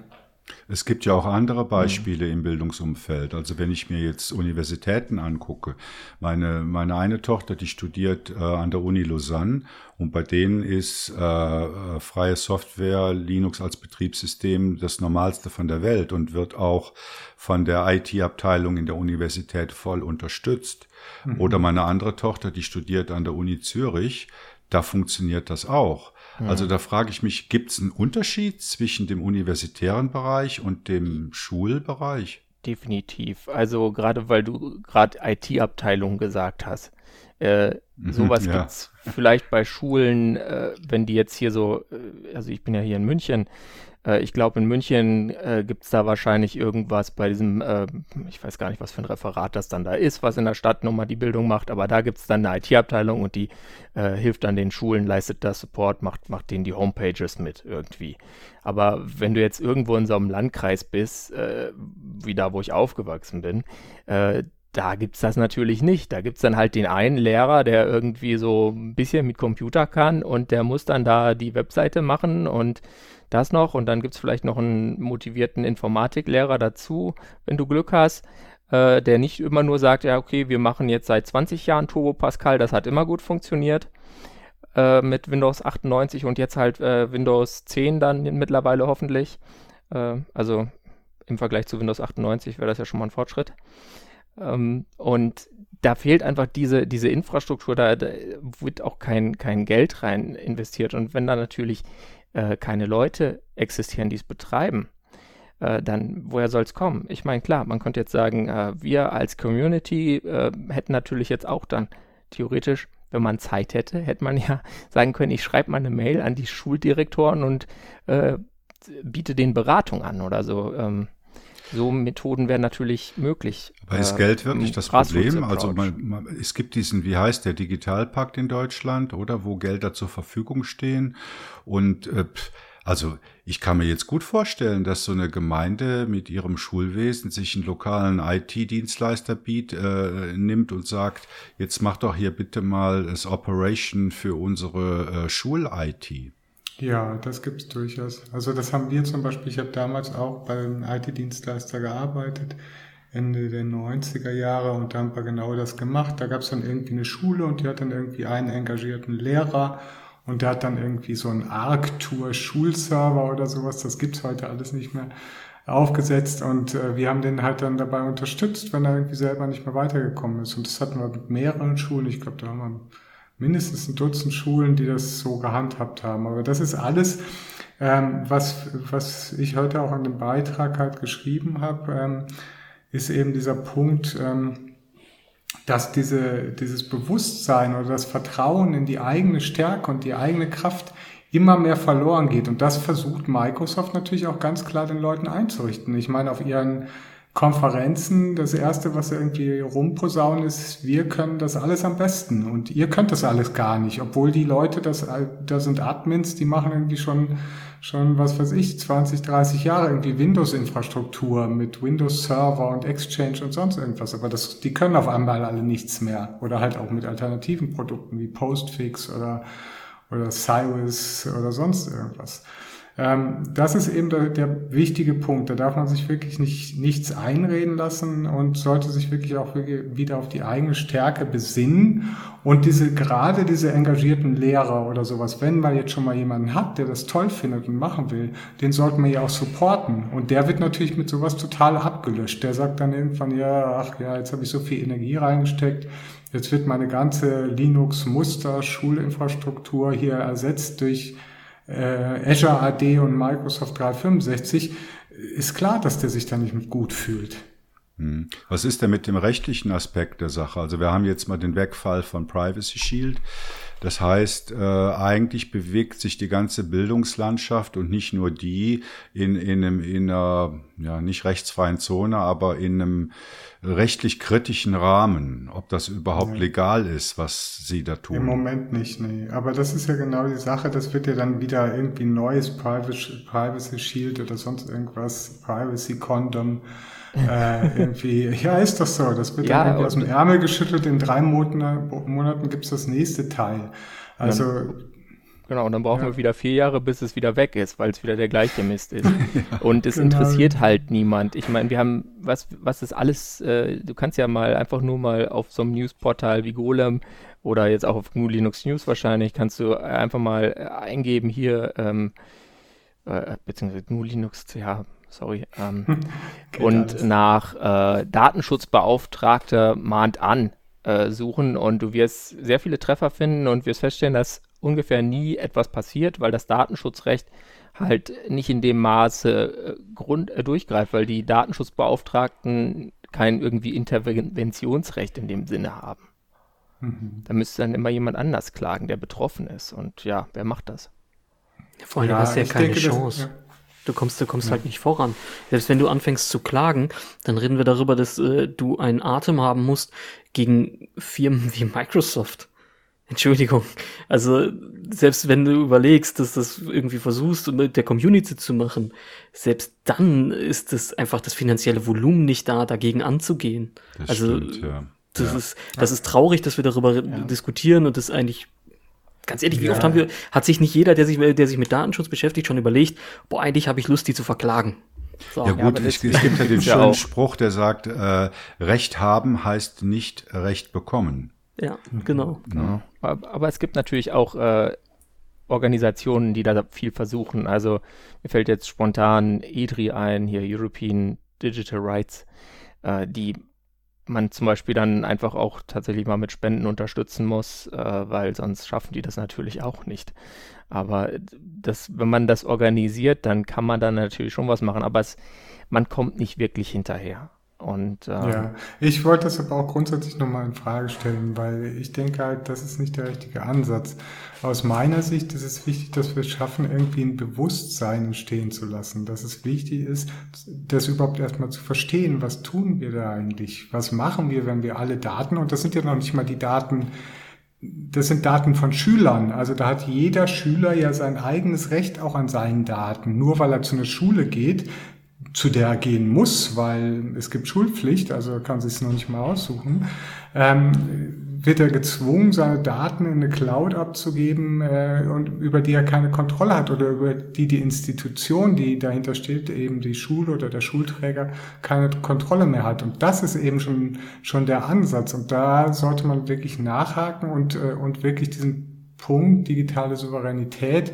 Es gibt ja auch andere Beispiele mhm. im Bildungsumfeld. Also wenn ich mir jetzt Universitäten angucke, meine, meine eine Tochter, die studiert äh, an der Uni Lausanne und bei denen ist äh, äh freie Software, Linux als Betriebssystem das Normalste von der Welt und wird auch von der IT-Abteilung in der Universität voll unterstützt. Mhm. Oder meine andere Tochter, die studiert an der Uni Zürich, da funktioniert das auch. Also da frage ich mich, gibt es einen Unterschied zwischen dem universitären Bereich und dem Schulbereich? Definitiv. Also gerade weil du gerade IT-Abteilung gesagt hast. Äh, mhm, sowas ja. es vielleicht bei Schulen, äh, wenn die jetzt hier so, äh, also ich bin ja hier in München, äh, ich glaube, in München äh, gibt es da wahrscheinlich irgendwas bei diesem, äh, ich weiß gar nicht, was für ein Referat das dann da ist, was in der Stadt nochmal die Bildung macht, aber da gibt es dann eine IT-Abteilung und die äh, hilft dann den Schulen, leistet da Support, macht, macht denen die Homepages mit irgendwie. Aber wenn du jetzt irgendwo in so einem Landkreis bist, äh, wie da, wo ich aufgewachsen bin, äh, da gibt es das natürlich nicht. Da gibt es dann halt den einen Lehrer, der irgendwie so ein bisschen mit Computer kann und der muss dann da die Webseite machen und das noch. Und dann gibt es vielleicht noch einen motivierten Informatiklehrer dazu, wenn du Glück hast, äh, der nicht immer nur sagt, ja, okay, wir machen jetzt seit 20 Jahren Turbo Pascal, das hat immer gut funktioniert äh, mit Windows 98 und jetzt halt äh, Windows 10 dann mittlerweile hoffentlich. Äh, also im Vergleich zu Windows 98 wäre das ja schon mal ein Fortschritt. Ähm, und da fehlt einfach diese, diese Infrastruktur, da, da, wird auch kein, kein Geld rein investiert. Und wenn da natürlich äh, keine Leute existieren, die es betreiben, äh, dann woher soll es kommen? Ich meine, klar, man könnte jetzt sagen, äh, wir als Community äh, hätten natürlich jetzt auch dann theoretisch, wenn man Zeit hätte, hätte man ja sagen können, ich schreibe mal eine Mail an die Schuldirektoren und äh, biete denen Beratung an oder so. Ähm, so Methoden wären natürlich möglich. Aber ist äh, Geld wirklich das Problem? Also man, man, es gibt diesen, wie heißt der Digitalpakt in Deutschland, oder wo Gelder zur Verfügung stehen. Und äh, also ich kann mir jetzt gut vorstellen, dass so eine Gemeinde mit ihrem Schulwesen sich einen lokalen IT-Dienstleister biet, äh, nimmt und sagt, jetzt mach doch hier bitte mal das Operation für unsere äh, Schul-IT. Ja, das gibt's durchaus. Also das haben wir zum Beispiel, ich habe damals auch beim IT-Dienstleister gearbeitet, Ende der 90er Jahre und da haben wir genau das gemacht. Da gab's dann irgendwie eine Schule und die hat dann irgendwie einen engagierten Lehrer und der hat dann irgendwie so einen Arctour-Schulserver oder sowas, das gibt's heute alles nicht mehr, aufgesetzt und äh, wir haben den halt dann dabei unterstützt, wenn er irgendwie selber nicht mehr weitergekommen ist. Und das hatten wir mit mehreren Schulen, ich glaube, da haben wir mindestens ein Dutzend Schulen, die das so gehandhabt haben. Aber das ist alles, ähm, was, was ich heute auch an dem Beitrag halt geschrieben habe, ähm, ist eben dieser Punkt, ähm, dass diese, dieses Bewusstsein oder das Vertrauen in die eigene Stärke und die eigene Kraft immer mehr verloren geht. Und das versucht Microsoft natürlich auch ganz klar den Leuten einzurichten. Ich meine, auf ihren Konferenzen, das erste, was irgendwie rumposaunen ist, wir können das alles am besten. Und ihr könnt das alles gar nicht, obwohl die Leute, das, da sind Admins, die machen irgendwie schon, schon, was weiß ich, 20, 30 Jahre irgendwie Windows-Infrastruktur mit Windows-Server und Exchange und sonst irgendwas, aber das, die können auf einmal alle nichts mehr. Oder halt auch mit alternativen Produkten wie Postfix oder, oder Cyrus oder sonst irgendwas. Ähm, das ist eben der, der, wichtige Punkt. Da darf man sich wirklich nicht, nichts einreden lassen und sollte sich wirklich auch wieder auf die eigene Stärke besinnen. Und diese, gerade diese engagierten Lehrer oder sowas, wenn man jetzt schon mal jemanden hat, der das toll findet und machen will, den sollten wir ja auch supporten. Und der wird natürlich mit sowas total abgelöscht. Der sagt dann irgendwann, ja, ach ja, jetzt habe ich so viel Energie reingesteckt. Jetzt wird meine ganze Linux-Muster-Schulinfrastruktur hier ersetzt durch äh, Azure AD und Microsoft 365, ist klar, dass der sich da nicht gut fühlt. Hm. Was ist denn mit dem rechtlichen Aspekt der Sache? Also wir haben jetzt mal den Wegfall von Privacy Shield. Das heißt, äh, eigentlich bewegt sich die ganze Bildungslandschaft und nicht nur die in, in, einem, in einer ja, nicht rechtsfreien Zone, aber in einem rechtlich kritischen Rahmen, ob das überhaupt ja. legal ist, was sie da tun. Im Moment nicht, nee. Aber das ist ja genau die Sache, das wird ja dann wieder irgendwie neues Privacy, Privacy Shield oder sonst irgendwas, Privacy Condom äh, irgendwie, ja, ist das so. Das wird ja, dann aus dem Ärmel geschüttelt. In drei Monaten, Monaten gibt's das nächste Teil. Also. Dann, genau, und dann brauchen ja. wir wieder vier Jahre, bis es wieder weg ist, weil es wieder der gleiche Mist ist. ja, und es genau. interessiert halt niemand. Ich meine, wir haben, was, was ist alles, äh, du kannst ja mal einfach nur mal auf so einem Newsportal wie Golem oder jetzt auch auf GNU Linux News wahrscheinlich, kannst du einfach mal eingeben hier, ähm, äh, beziehungsweise GNU Linux, ja, sorry. Ähm, und alles. nach äh, Datenschutzbeauftragter mahnt an äh, suchen und du wirst sehr viele Treffer finden und wirst feststellen, dass ungefähr nie etwas passiert, weil das Datenschutzrecht halt nicht in dem Maße äh, Grund, äh, durchgreift, weil die Datenschutzbeauftragten kein irgendwie Interventionsrecht in dem Sinne haben. Mhm. Da müsste dann immer jemand anders klagen, der betroffen ist. Und ja, wer macht das? Vor allem ja, hast du ja keine denke, Chance. Das, ja. Du kommst, du kommst ja. halt nicht voran. Selbst wenn du anfängst zu klagen, dann reden wir darüber, dass äh, du einen Atem haben musst gegen Firmen wie Microsoft. Entschuldigung. Also, selbst wenn du überlegst, dass das irgendwie versuchst, mit der Community zu machen, selbst dann ist es einfach das finanzielle Volumen nicht da, dagegen anzugehen. Das also, stimmt, ja. Das, ja. Ist, das ist traurig, dass wir darüber diskutieren und das eigentlich Ganz ehrlich, wie ja. oft haben wir, hat sich nicht jeder, der sich, der sich mit Datenschutz beschäftigt, schon überlegt, boah, eigentlich habe ich Lust, die zu verklagen. So. Ja gut, ja, es, es, gibt ja den schönen Spruch, der sagt, äh, Recht haben heißt nicht Recht bekommen. Ja, genau. Ja. Aber es gibt natürlich auch äh, Organisationen, die da viel versuchen. Also mir fällt jetzt spontan EDRI ein, hier European Digital Rights, äh, die man zum Beispiel dann einfach auch tatsächlich mal mit Spenden unterstützen muss, äh, weil sonst schaffen die das natürlich auch nicht. Aber das, wenn man das organisiert, dann kann man dann natürlich schon was machen, aber es, man kommt nicht wirklich hinterher. Und, äh, ja, ich wollte das aber auch grundsätzlich nochmal in Frage stellen, weil ich denke halt, das ist nicht der richtige Ansatz. Aus meiner Sicht ist es wichtig, dass wir es schaffen, irgendwie ein Bewusstsein entstehen zu lassen, dass es wichtig ist, das überhaupt erstmal zu verstehen, was tun wir da eigentlich, was machen wir, wenn wir alle Daten, und das sind ja noch nicht mal die Daten, das sind Daten von Schülern. Also da hat jeder Schüler ja sein eigenes Recht auch an seinen Daten. Nur weil er zu einer Schule geht, zu der er gehen muss, weil es gibt Schulpflicht, also kann sich noch nicht mal aussuchen, ähm, wird er gezwungen, seine Daten in eine Cloud abzugeben äh, und über die er keine Kontrolle hat oder über die die Institution, die dahinter steht, eben die Schule oder der Schulträger, keine Kontrolle mehr hat. Und das ist eben schon schon der Ansatz. Und da sollte man wirklich nachhaken und äh, und wirklich diesen Punkt digitale Souveränität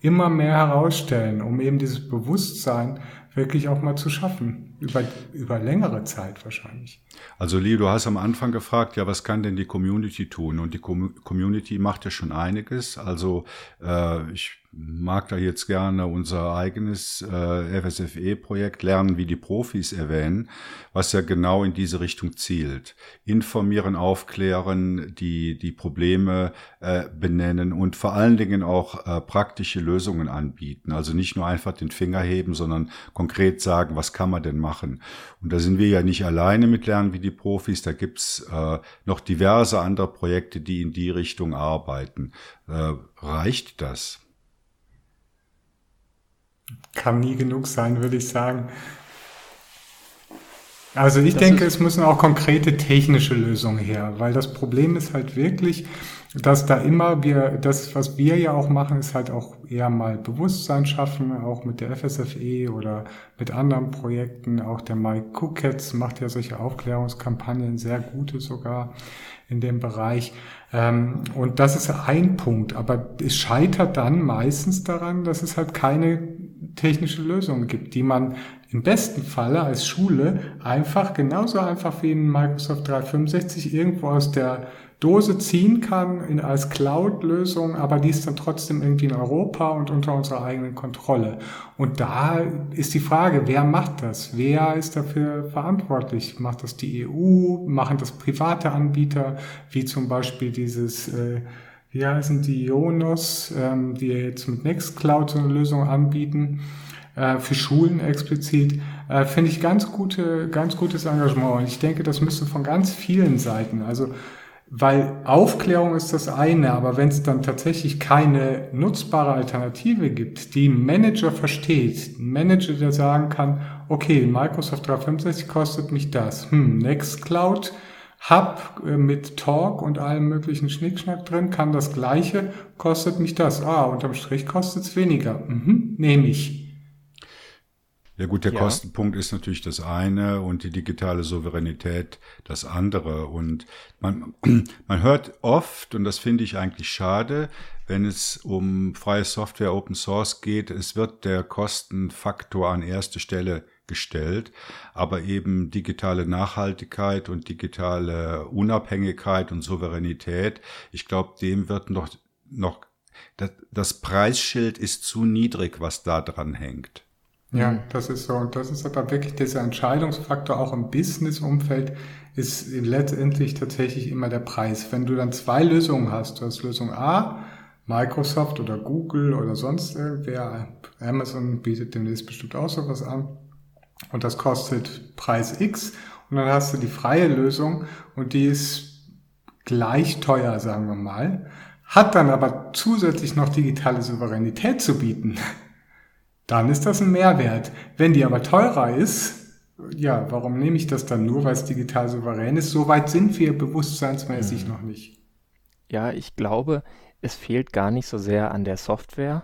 immer mehr herausstellen, um eben dieses Bewusstsein wirklich auch mal zu schaffen. Über, über längere Zeit wahrscheinlich. Also Leo, du hast am Anfang gefragt, ja, was kann denn die Community tun? Und die Com Community macht ja schon einiges. Also äh, ich mag da jetzt gerne unser eigenes äh, FSFE-Projekt Lernen wie die Profis erwähnen, was ja genau in diese Richtung zielt. Informieren, aufklären, die, die Probleme äh, benennen und vor allen Dingen auch äh, praktische Lösungen anbieten. Also nicht nur einfach den Finger heben, sondern konkret sagen, was kann man denn machen. Und da sind wir ja nicht alleine mit Lernen wie die Profis, da gibt's äh, noch diverse andere Projekte, die in die Richtung arbeiten. Äh, reicht das? Kann nie genug sein, würde ich sagen. Also ich das denke, es müssen auch konkrete technische Lösungen her, weil das Problem ist halt wirklich, dass da immer wir, das, was wir ja auch machen, ist halt auch eher mal Bewusstsein schaffen, auch mit der FSFE oder mit anderen Projekten. Auch der Mike Cookets macht ja solche Aufklärungskampagnen, sehr gute sogar in dem Bereich. Ähm, und das ist ein Punkt, aber es scheitert dann meistens daran, dass es halt keine technische Lösungen gibt, die man im besten Falle als Schule einfach genauso einfach wie in Microsoft 365 irgendwo aus der Dose ziehen kann in, als Cloud-Lösung, aber die ist dann trotzdem irgendwie in Europa und unter unserer eigenen Kontrolle. Und da ist die Frage, wer macht das? Wer ist dafür verantwortlich? Macht das die EU? Machen das private Anbieter, wie zum Beispiel dieses, äh, wie heißen die, Ionos, ähm, die jetzt mit Nextcloud so eine Lösung anbieten? äh, für Schulen explizit, äh, finde ich ganz gute, ganz gutes Engagement. Und ich denke, das müsste von ganz vielen Seiten, also weil Aufklärung ist das eine, aber wenn es dann tatsächlich keine nutzbare Alternative gibt, die Manager versteht, Manager, der sagen kann, okay, Microsoft 365 kostet mich das, hm, Nextcloud Hub äh, mit Talk und allem möglichen Schnickschnack drin, kann das gleiche, kostet mich das. Ah, unterm Strich kostet es weniger. Mhm, nehme ich. Ja gut, der ja. Kostenpunkt ist natürlich das eine und die digitale Souveränität das andere. Und man, man hört oft, und das finde ich eigentlich schade, wenn es um freie Software, Open Source geht, es wird der Kostenfaktor an erste Stelle gestellt, aber eben digitale Nachhaltigkeit und digitale Unabhängigkeit und Souveränität, ich glaube, dem wird noch, noch, das, das Preisschild ist zu niedrig, was da dran hängt. Ja, das ist so. Und das ist aber wirklich dieser Entscheidungsfaktor auch im Business-Umfeld ist letztendlich tatsächlich immer der Preis. Wenn du dann zwei Lösungen hast, du hast Lösung A, Microsoft oder Google oder sonst irgendwer, Amazon bietet demnächst bestimmt auch sowas an und das kostet Preis X und dann hast du die freie Lösung und die ist gleich teuer, sagen wir mal, hat dann aber zusätzlich noch digitale Souveränität zu bieten, dann ist das ein Mehrwert. Wenn die aber teurer ist, ja, warum nehme ich das dann nur, weil es digital souverän ist? So weit sind wir bewusstseinsmäßig mhm. noch nicht. Ja, ich glaube, es fehlt gar nicht so sehr an der Software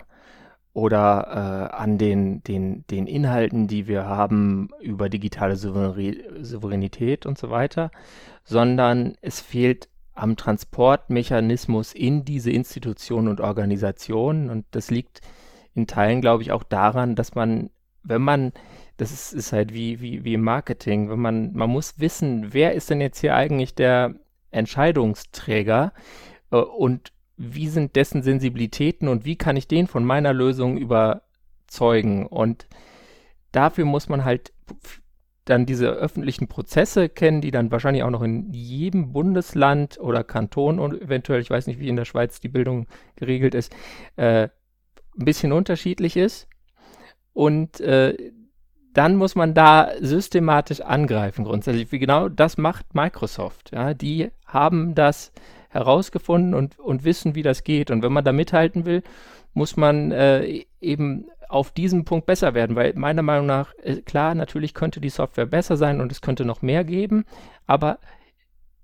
oder äh, an den, den, den Inhalten, die wir haben über digitale Souveränität und so weiter, sondern es fehlt am Transportmechanismus in diese Institutionen und Organisationen. Und das liegt in Teilen, glaube ich, auch daran, dass man, wenn man, das ist, ist halt wie, wie, wie im Marketing, wenn man, man muss wissen, wer ist denn jetzt hier eigentlich der Entscheidungsträger äh, und wie sind dessen Sensibilitäten und wie kann ich den von meiner Lösung überzeugen. Und dafür muss man halt dann diese öffentlichen Prozesse kennen, die dann wahrscheinlich auch noch in jedem Bundesland oder Kanton und eventuell, ich weiß nicht, wie in der Schweiz die Bildung geregelt ist, äh, ein bisschen unterschiedlich ist. Und äh, dann muss man da systematisch angreifen grundsätzlich. Wie genau das macht Microsoft. Ja, die haben das herausgefunden und, und wissen, wie das geht. Und wenn man da mithalten will, muss man äh, eben auf diesem Punkt besser werden, weil meiner Meinung nach, äh, klar, natürlich könnte die Software besser sein und es könnte noch mehr geben, aber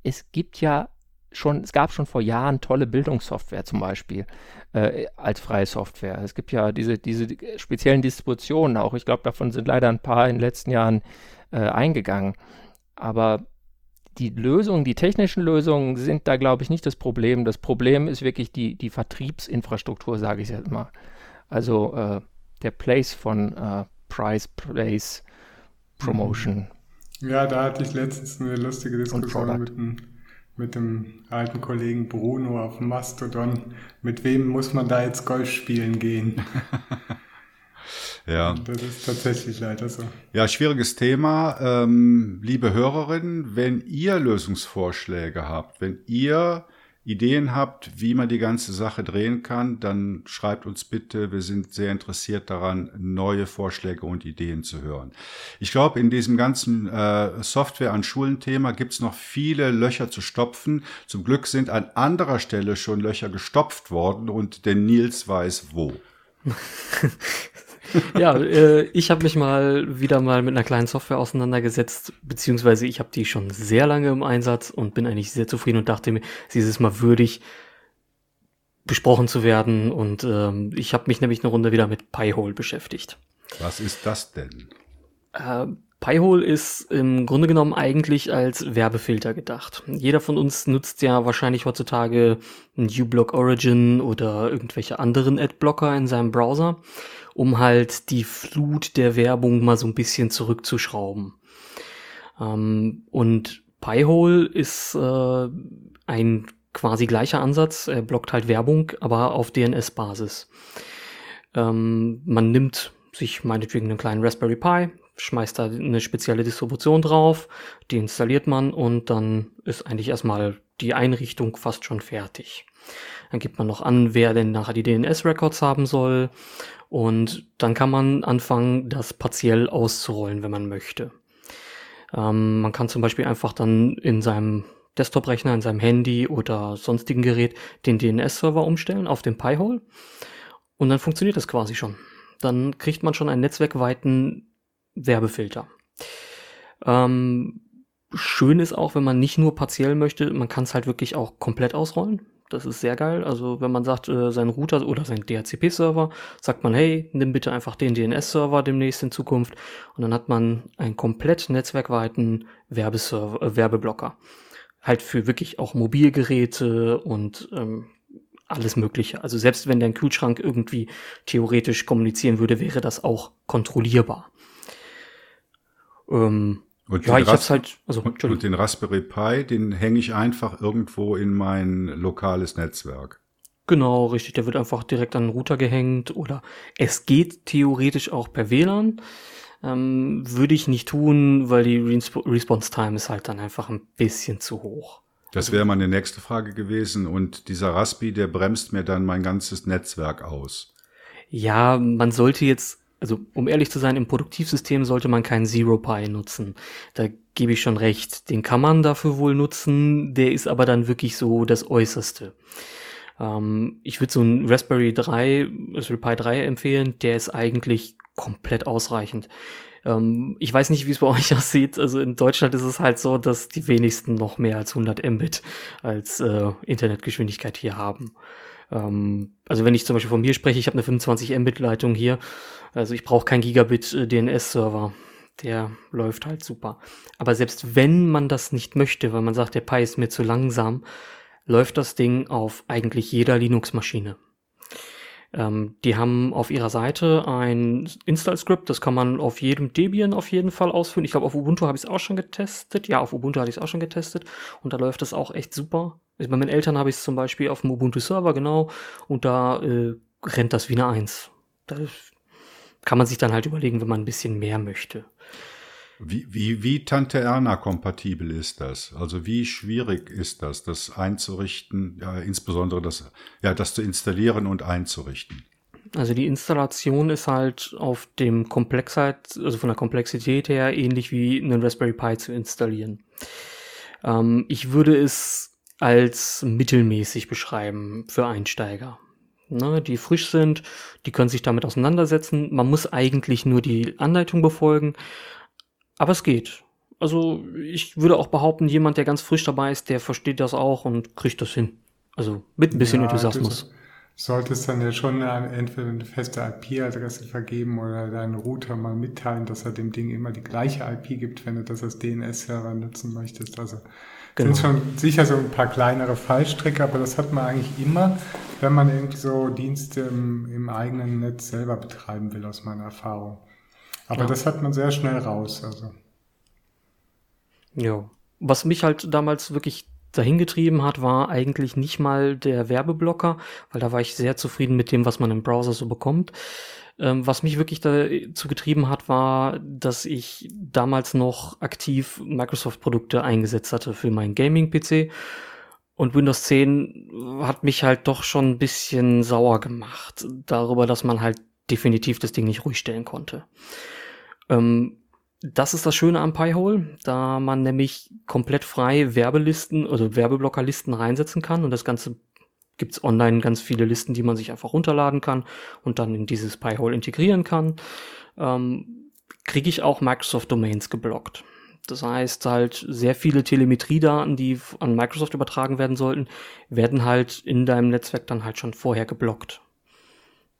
es gibt ja schon, es gab schon vor Jahren tolle Bildungssoftware zum Beispiel äh, als freie Software. Es gibt ja diese, diese speziellen Distributionen auch. Ich glaube, davon sind leider ein paar in den letzten Jahren äh, eingegangen. Aber die Lösungen, die technischen Lösungen sind da, glaube ich, nicht das Problem. Das Problem ist wirklich die, die Vertriebsinfrastruktur, sage ich jetzt mal. Also äh, der Place von äh, Price, Place, Promotion. Ja, da hatte ich letztens eine lustige Diskussion mit dem, mit dem alten Kollegen Bruno auf Mastodon. Mit wem muss man da jetzt Golf spielen gehen? Ja. Das ist tatsächlich leider so. Ja, schwieriges Thema. Ähm, liebe Hörerinnen, wenn ihr Lösungsvorschläge habt, wenn ihr Ideen habt, wie man die ganze Sache drehen kann, dann schreibt uns bitte. Wir sind sehr interessiert daran, neue Vorschläge und Ideen zu hören. Ich glaube, in diesem ganzen äh, Software an Schulen-Thema gibt es noch viele Löcher zu stopfen. Zum Glück sind an anderer Stelle schon Löcher gestopft worden und der Nils weiß wo. ja, äh, ich habe mich mal wieder mal mit einer kleinen Software auseinandergesetzt, beziehungsweise ich habe die schon sehr lange im Einsatz und bin eigentlich sehr zufrieden und dachte mir, sie ist mal würdig besprochen zu werden. Und ähm, ich habe mich nämlich eine Runde wieder mit Piehole beschäftigt. Was ist das denn? Äh, Piehole ist im Grunde genommen eigentlich als Werbefilter gedacht. Jeder von uns nutzt ja wahrscheinlich heutzutage uBlock Origin oder irgendwelche anderen Adblocker in seinem Browser um halt die Flut der Werbung mal so ein bisschen zurückzuschrauben. Ähm, und Piehole ist äh, ein quasi gleicher Ansatz. Er blockt halt Werbung, aber auf DNS-Basis. Ähm, man nimmt sich meinetwegen einen kleinen Raspberry Pi, schmeißt da eine spezielle Distribution drauf, die installiert man und dann ist eigentlich erstmal die Einrichtung fast schon fertig. Dann gibt man noch an, wer denn nachher die DNS-Records haben soll und dann kann man anfangen, das partiell auszurollen, wenn man möchte. Ähm, man kann zum Beispiel einfach dann in seinem Desktop-Rechner, in seinem Handy oder sonstigen Gerät den DNS-Server umstellen auf den Pi-Hole und dann funktioniert das quasi schon. Dann kriegt man schon einen netzwerkweiten Werbefilter. Ähm, schön ist auch, wenn man nicht nur partiell möchte, man kann es halt wirklich auch komplett ausrollen. Das ist sehr geil. Also wenn man sagt, äh, sein Router oder sein DHCP-Server, sagt man, hey, nimm bitte einfach den DNS-Server demnächst in Zukunft. Und dann hat man einen komplett netzwerkweiten Werbeserver, äh, Werbeblocker. Halt für wirklich auch Mobilgeräte und ähm, alles Mögliche. Also selbst wenn dein Kühlschrank irgendwie theoretisch kommunizieren würde, wäre das auch kontrollierbar. Ähm, und ja, ich hab's halt, also, und den Raspberry Pi, den hänge ich einfach irgendwo in mein lokales Netzwerk. Genau, richtig. Der wird einfach direkt an den Router gehängt oder es geht theoretisch auch per WLAN. Ähm, würde ich nicht tun, weil die Resp Response Time ist halt dann einfach ein bisschen zu hoch. Das also wäre meine nächste Frage gewesen. Und dieser Raspi, der bremst mir dann mein ganzes Netzwerk aus. Ja, man sollte jetzt also um ehrlich zu sein, im Produktivsystem sollte man keinen ZeroPi nutzen. Da gebe ich schon recht. Den kann man dafür wohl nutzen, der ist aber dann wirklich so das Äußerste. Ähm, ich würde so einen Raspberry 3, Raspberry Pi 3 empfehlen, der ist eigentlich komplett ausreichend. Ähm, ich weiß nicht, wie es bei euch aussieht. Also in Deutschland ist es halt so, dass die wenigsten noch mehr als 100 Mbit als äh, Internetgeschwindigkeit hier haben. Ähm, also wenn ich zum Beispiel von mir spreche, ich habe eine 25 Mbit Leitung hier. Also ich brauche kein Gigabit äh. Der läuft halt super. Aber selbst wenn man das nicht möchte, weil man sagt, der Pi ist mir zu langsam, läuft das Ding auf eigentlich jeder Linux-Maschine. Ähm, die haben auf ihrer Seite ein Install-Script, das kann man auf jedem Debian auf jeden Fall ausführen. Ich glaube, auf Ubuntu habe ich es auch schon getestet. Ja, auf Ubuntu hatte ich es auch schon getestet und da läuft das auch echt super. Bei meinen Eltern habe ich es zum Beispiel auf dem Ubuntu-Server, genau, und da äh, rennt das wie eine Eins. Da kann man sich dann halt überlegen, wenn man ein bisschen mehr möchte. Wie, wie, wie Tante Erna kompatibel ist das? Also wie schwierig ist das, das einzurichten, ja, insbesondere das, ja, das zu installieren und einzurichten? Also die Installation ist halt auf dem Komplexheit, also von der Komplexität her ähnlich wie einen Raspberry Pi zu installieren. Ähm, ich würde es als mittelmäßig beschreiben für Einsteiger. Ne, die frisch sind, die können sich damit auseinandersetzen. Man muss eigentlich nur die Anleitung befolgen aber es geht. Also ich würde auch behaupten, jemand, der ganz frisch dabei ist, der versteht das auch und kriegt das hin. Also mit ein bisschen ja, Enthusiasmus. Solltest dann ja schon eine, entweder eine feste IP-Adresse vergeben oder deinen Router mal mitteilen, dass er dem Ding immer die gleiche IP gibt, wenn du das als DNS-Server nutzen möchtest. Also genau. sind schon sicher so ein paar kleinere Fallstricke, aber das hat man eigentlich immer, wenn man irgendwie so Dienste im, im eigenen Netz selber betreiben will, aus meiner Erfahrung. Aber ja. das hat man sehr schnell raus. Also. Ja. Was mich halt damals wirklich dahin getrieben hat, war eigentlich nicht mal der Werbeblocker, weil da war ich sehr zufrieden mit dem, was man im Browser so bekommt. Ähm, was mich wirklich dazu getrieben hat, war, dass ich damals noch aktiv Microsoft-Produkte eingesetzt hatte für meinen Gaming-PC. Und Windows 10 hat mich halt doch schon ein bisschen sauer gemacht darüber, dass man halt definitiv das Ding nicht ruhig stellen konnte. Ähm, das ist das Schöne am Pi-Hole, da man nämlich komplett frei Werbelisten oder Werbeblockerlisten reinsetzen kann und das Ganze gibt's online ganz viele Listen, die man sich einfach runterladen kann und dann in dieses Pi-Hole integrieren kann. Ähm, kriege ich auch Microsoft Domains geblockt. Das heißt halt, sehr viele Telemetriedaten, die an Microsoft übertragen werden sollten, werden halt in deinem Netzwerk dann halt schon vorher geblockt.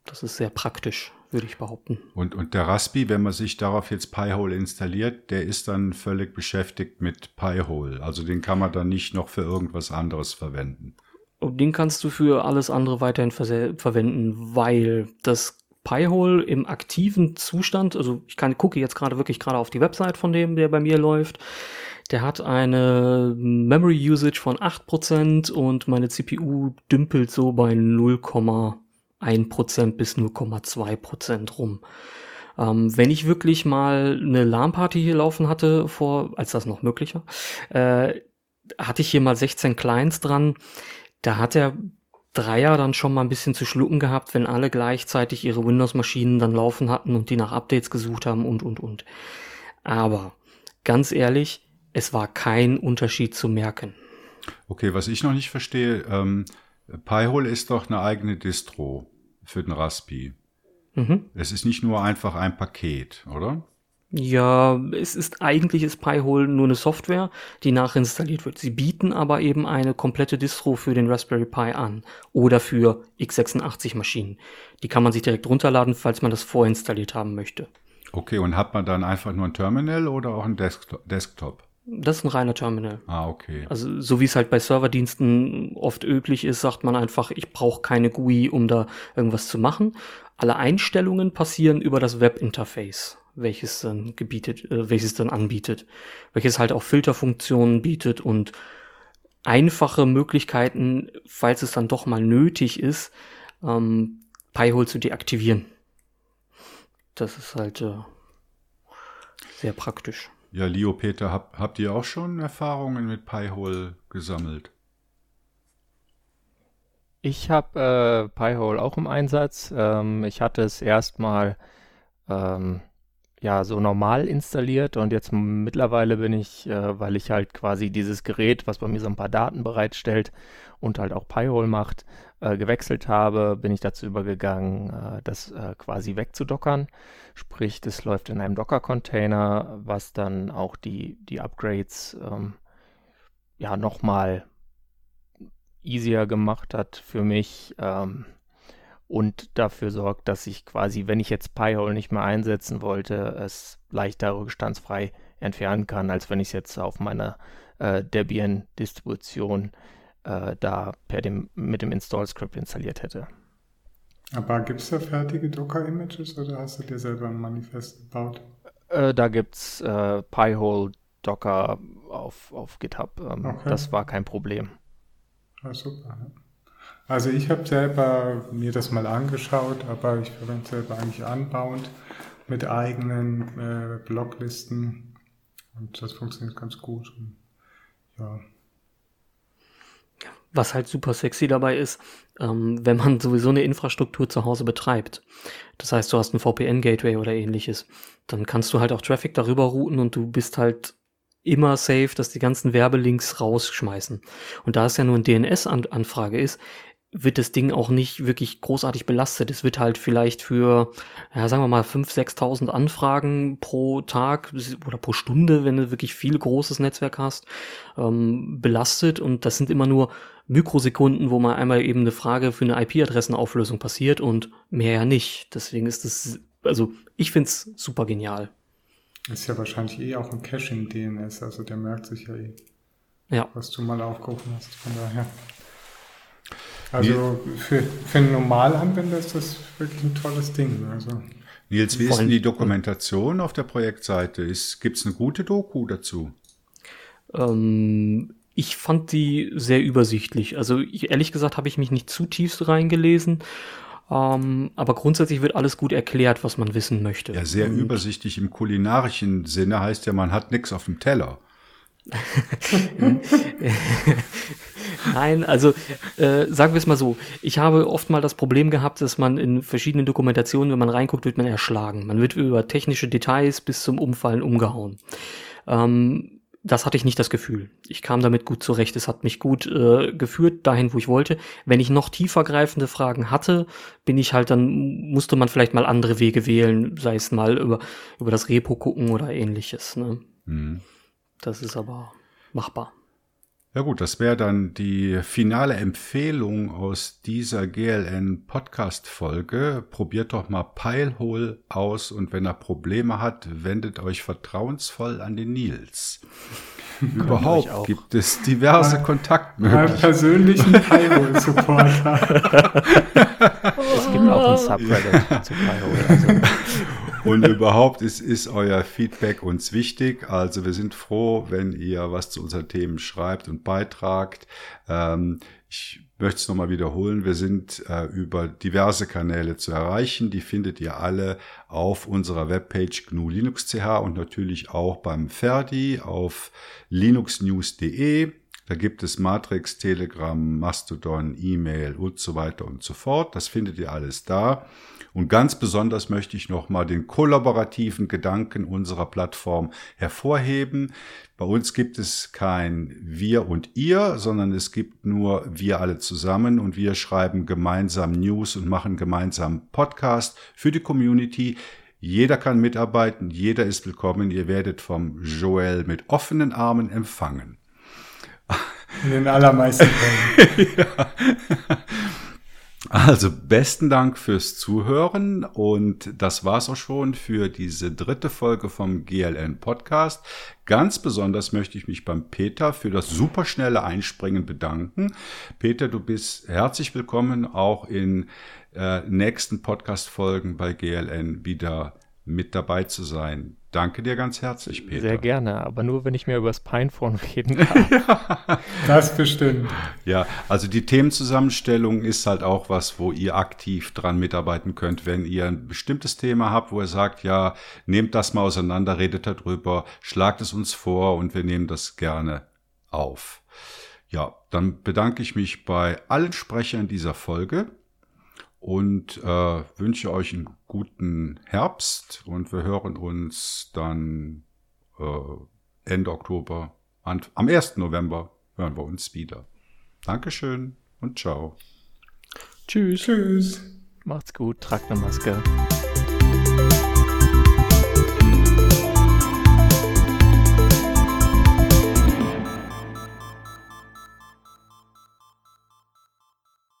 Das ist sehr praktisch würde ich behaupten. Und, und der Raspi, wenn man sich darauf jetzt Pi-Hole installiert, der ist dann völlig beschäftigt mit Pi-Hole. Also den kann man dann nicht noch für irgendwas anderes verwenden. Und den kannst du für alles andere weiterhin ver verwenden, weil das Pi-Hole im aktiven Zustand, also ich kann, gucke jetzt gerade wirklich gerade auf die Website von dem, der bei mir läuft. Der hat eine Memory Usage von 8% und meine CPU dümpelt so bei 0, 1% bis 0,2% rum. Ähm, wenn ich wirklich mal eine LAN-Party hier laufen hatte, vor, als das noch möglich war, äh, hatte ich hier mal 16 Clients dran. Da hat der Dreier dann schon mal ein bisschen zu schlucken gehabt, wenn alle gleichzeitig ihre Windows-Maschinen dann laufen hatten und die nach Updates gesucht haben und, und, und. Aber ganz ehrlich, es war kein Unterschied zu merken. Okay, was ich noch nicht verstehe, ähm, Pi-hole ist doch eine eigene Distro für den Raspi. Mhm. Es ist nicht nur einfach ein Paket, oder? Ja, es ist eigentlich ist Pi-hole nur eine Software, die nachinstalliert wird. Sie bieten aber eben eine komplette Distro für den Raspberry Pi an oder für x86 Maschinen. Die kann man sich direkt runterladen, falls man das vorinstalliert haben möchte. Okay, und hat man dann einfach nur ein Terminal oder auch ein Desktop? Das ist ein reiner Terminal. Ah, okay. Also so wie es halt bei Serverdiensten oft üblich ist, sagt man einfach, ich brauche keine GUI, um da irgendwas zu machen. Alle Einstellungen passieren über das Webinterface, welches dann gebietet, äh, welches dann anbietet, welches halt auch Filterfunktionen bietet und einfache Möglichkeiten, falls es dann doch mal nötig ist, ähm, Pi-hole zu deaktivieren. Das ist halt äh, sehr praktisch. Ja, Leo Peter, hab, habt ihr auch schon Erfahrungen mit Pi-hole gesammelt? Ich habe äh, Pi-hole auch im Einsatz. Ähm, ich hatte es erstmal ähm, ja so normal installiert und jetzt mittlerweile bin ich, äh, weil ich halt quasi dieses Gerät, was bei mir so ein paar Daten bereitstellt und halt auch Pi-hole macht, äh, gewechselt habe, bin ich dazu übergegangen, äh, das äh, quasi wegzudockern. Sprich, das läuft in einem Docker-Container, was dann auch die, die Upgrades ähm, ja nochmal easier gemacht hat für mich. Ähm, und dafür sorgt, dass ich quasi, wenn ich jetzt Pi-hole nicht mehr einsetzen wollte, es leichter rückstandsfrei entfernen kann, als wenn ich es jetzt auf meiner äh, Debian-Distribution äh, da per dem, mit dem Install-Script installiert hätte. Aber gibt es da fertige Docker-Images oder hast du dir selber ein Manifest gebaut? Äh, da gibt es äh, Pi-hole Docker auf, auf GitHub. Ähm, okay. Das war kein Problem. Ah, super. Also ich habe selber mir das mal angeschaut, aber ich verwende selber eigentlich anbauend mit eigenen äh, Bloglisten und das funktioniert ganz gut. Und, ja. Was halt super sexy dabei ist, ähm, wenn man sowieso eine Infrastruktur zu Hause betreibt. Das heißt, du hast ein VPN-Gateway oder ähnliches. Dann kannst du halt auch Traffic darüber routen und du bist halt immer safe, dass die ganzen Werbelinks rausschmeißen. Und da es ja nur eine DNS-Anfrage ist, wird das Ding auch nicht wirklich großartig belastet. Es wird halt vielleicht für, ja, sagen wir mal, 5.000, 6.000 Anfragen pro Tag oder pro Stunde, wenn du wirklich viel großes Netzwerk hast, ähm, belastet. Und das sind immer nur Mikrosekunden, wo mal einmal eben eine Frage für eine IP-Adressenauflösung passiert und mehr ja nicht. Deswegen ist das, also ich find's super genial. Ist ja wahrscheinlich eh auch ein Caching-DNS, also der merkt sich ja eh, ja. was du mal aufgerufen hast. Von daher. Also für, für einen Normalanwender ist das wirklich ein tolles Ding. Also Nils, wie ist denn die Dokumentation auf der Projektseite? Gibt es eine gute Doku dazu? Ähm, ich fand die sehr übersichtlich. Also ich, ehrlich gesagt habe ich mich nicht zu tief reingelesen. Ähm, aber grundsätzlich wird alles gut erklärt, was man wissen möchte. Ja, sehr Und übersichtlich im kulinarischen Sinne heißt ja, man hat nichts auf dem Teller. Nein, also äh, sagen wir es mal so. Ich habe oft mal das Problem gehabt, dass man in verschiedenen Dokumentationen, wenn man reinguckt, wird man erschlagen. Man wird über technische Details bis zum Umfallen umgehauen. Ähm, das hatte ich nicht das Gefühl. Ich kam damit gut zurecht. Es hat mich gut äh, geführt dahin, wo ich wollte. Wenn ich noch tiefergreifende Fragen hatte, bin ich halt dann musste man vielleicht mal andere Wege wählen, sei es mal über über das Repo gucken oder ähnliches. Ne? Mhm. Das ist aber machbar. Ja gut, das wäre dann die finale Empfehlung aus dieser GLN Podcast Folge. Probiert doch mal Peilhole aus und wenn er Probleme hat, wendet euch vertrauensvoll an den Nils. Überhaupt gibt es diverse mein, Kontaktmöglichkeiten. persönlichen Peilhole-Supporter. es gibt auch ein Subreddit zu Peilhole. Also. Und überhaupt ist, ist euer Feedback uns wichtig. Also wir sind froh, wenn ihr was zu unseren Themen schreibt und beitragt. Ähm, ich möchte es nochmal wiederholen. Wir sind äh, über diverse Kanäle zu erreichen. Die findet ihr alle auf unserer Webpage GNU Linux CH und natürlich auch beim Ferdi auf linuxnews.de. Da gibt es Matrix, Telegram, Mastodon, E-Mail und so weiter und so fort. Das findet ihr alles da. Und ganz besonders möchte ich nochmal den kollaborativen Gedanken unserer Plattform hervorheben. Bei uns gibt es kein Wir und Ihr, sondern es gibt nur wir alle zusammen und wir schreiben gemeinsam News und machen gemeinsam Podcast für die Community. Jeder kann mitarbeiten, jeder ist willkommen. Ihr werdet vom Joel mit offenen Armen empfangen. In den allermeisten Fällen. ja. Also besten Dank fürs Zuhören und das war's auch schon für diese dritte Folge vom GLN Podcast. Ganz besonders möchte ich mich beim Peter für das superschnelle Einspringen bedanken. Peter, du bist herzlich willkommen auch in äh, nächsten Podcast-Folgen bei GLN wieder mit dabei zu sein. Danke dir ganz herzlich, Peter. Sehr gerne, aber nur, wenn ich mir über das Pinephone reden kann. ja. Das bestimmt. Ja, also die Themenzusammenstellung ist halt auch was, wo ihr aktiv dran mitarbeiten könnt. Wenn ihr ein bestimmtes Thema habt, wo ihr sagt, ja, nehmt das mal auseinander, redet darüber, schlagt es uns vor und wir nehmen das gerne auf. Ja, dann bedanke ich mich bei allen Sprechern dieser Folge und äh, wünsche euch einen guten Herbst und wir hören uns dann äh, Ende Oktober, an, am 1. November hören wir uns wieder. Dankeschön und ciao. Tschüss. Tschüss. Macht's gut, tragt eine Maske.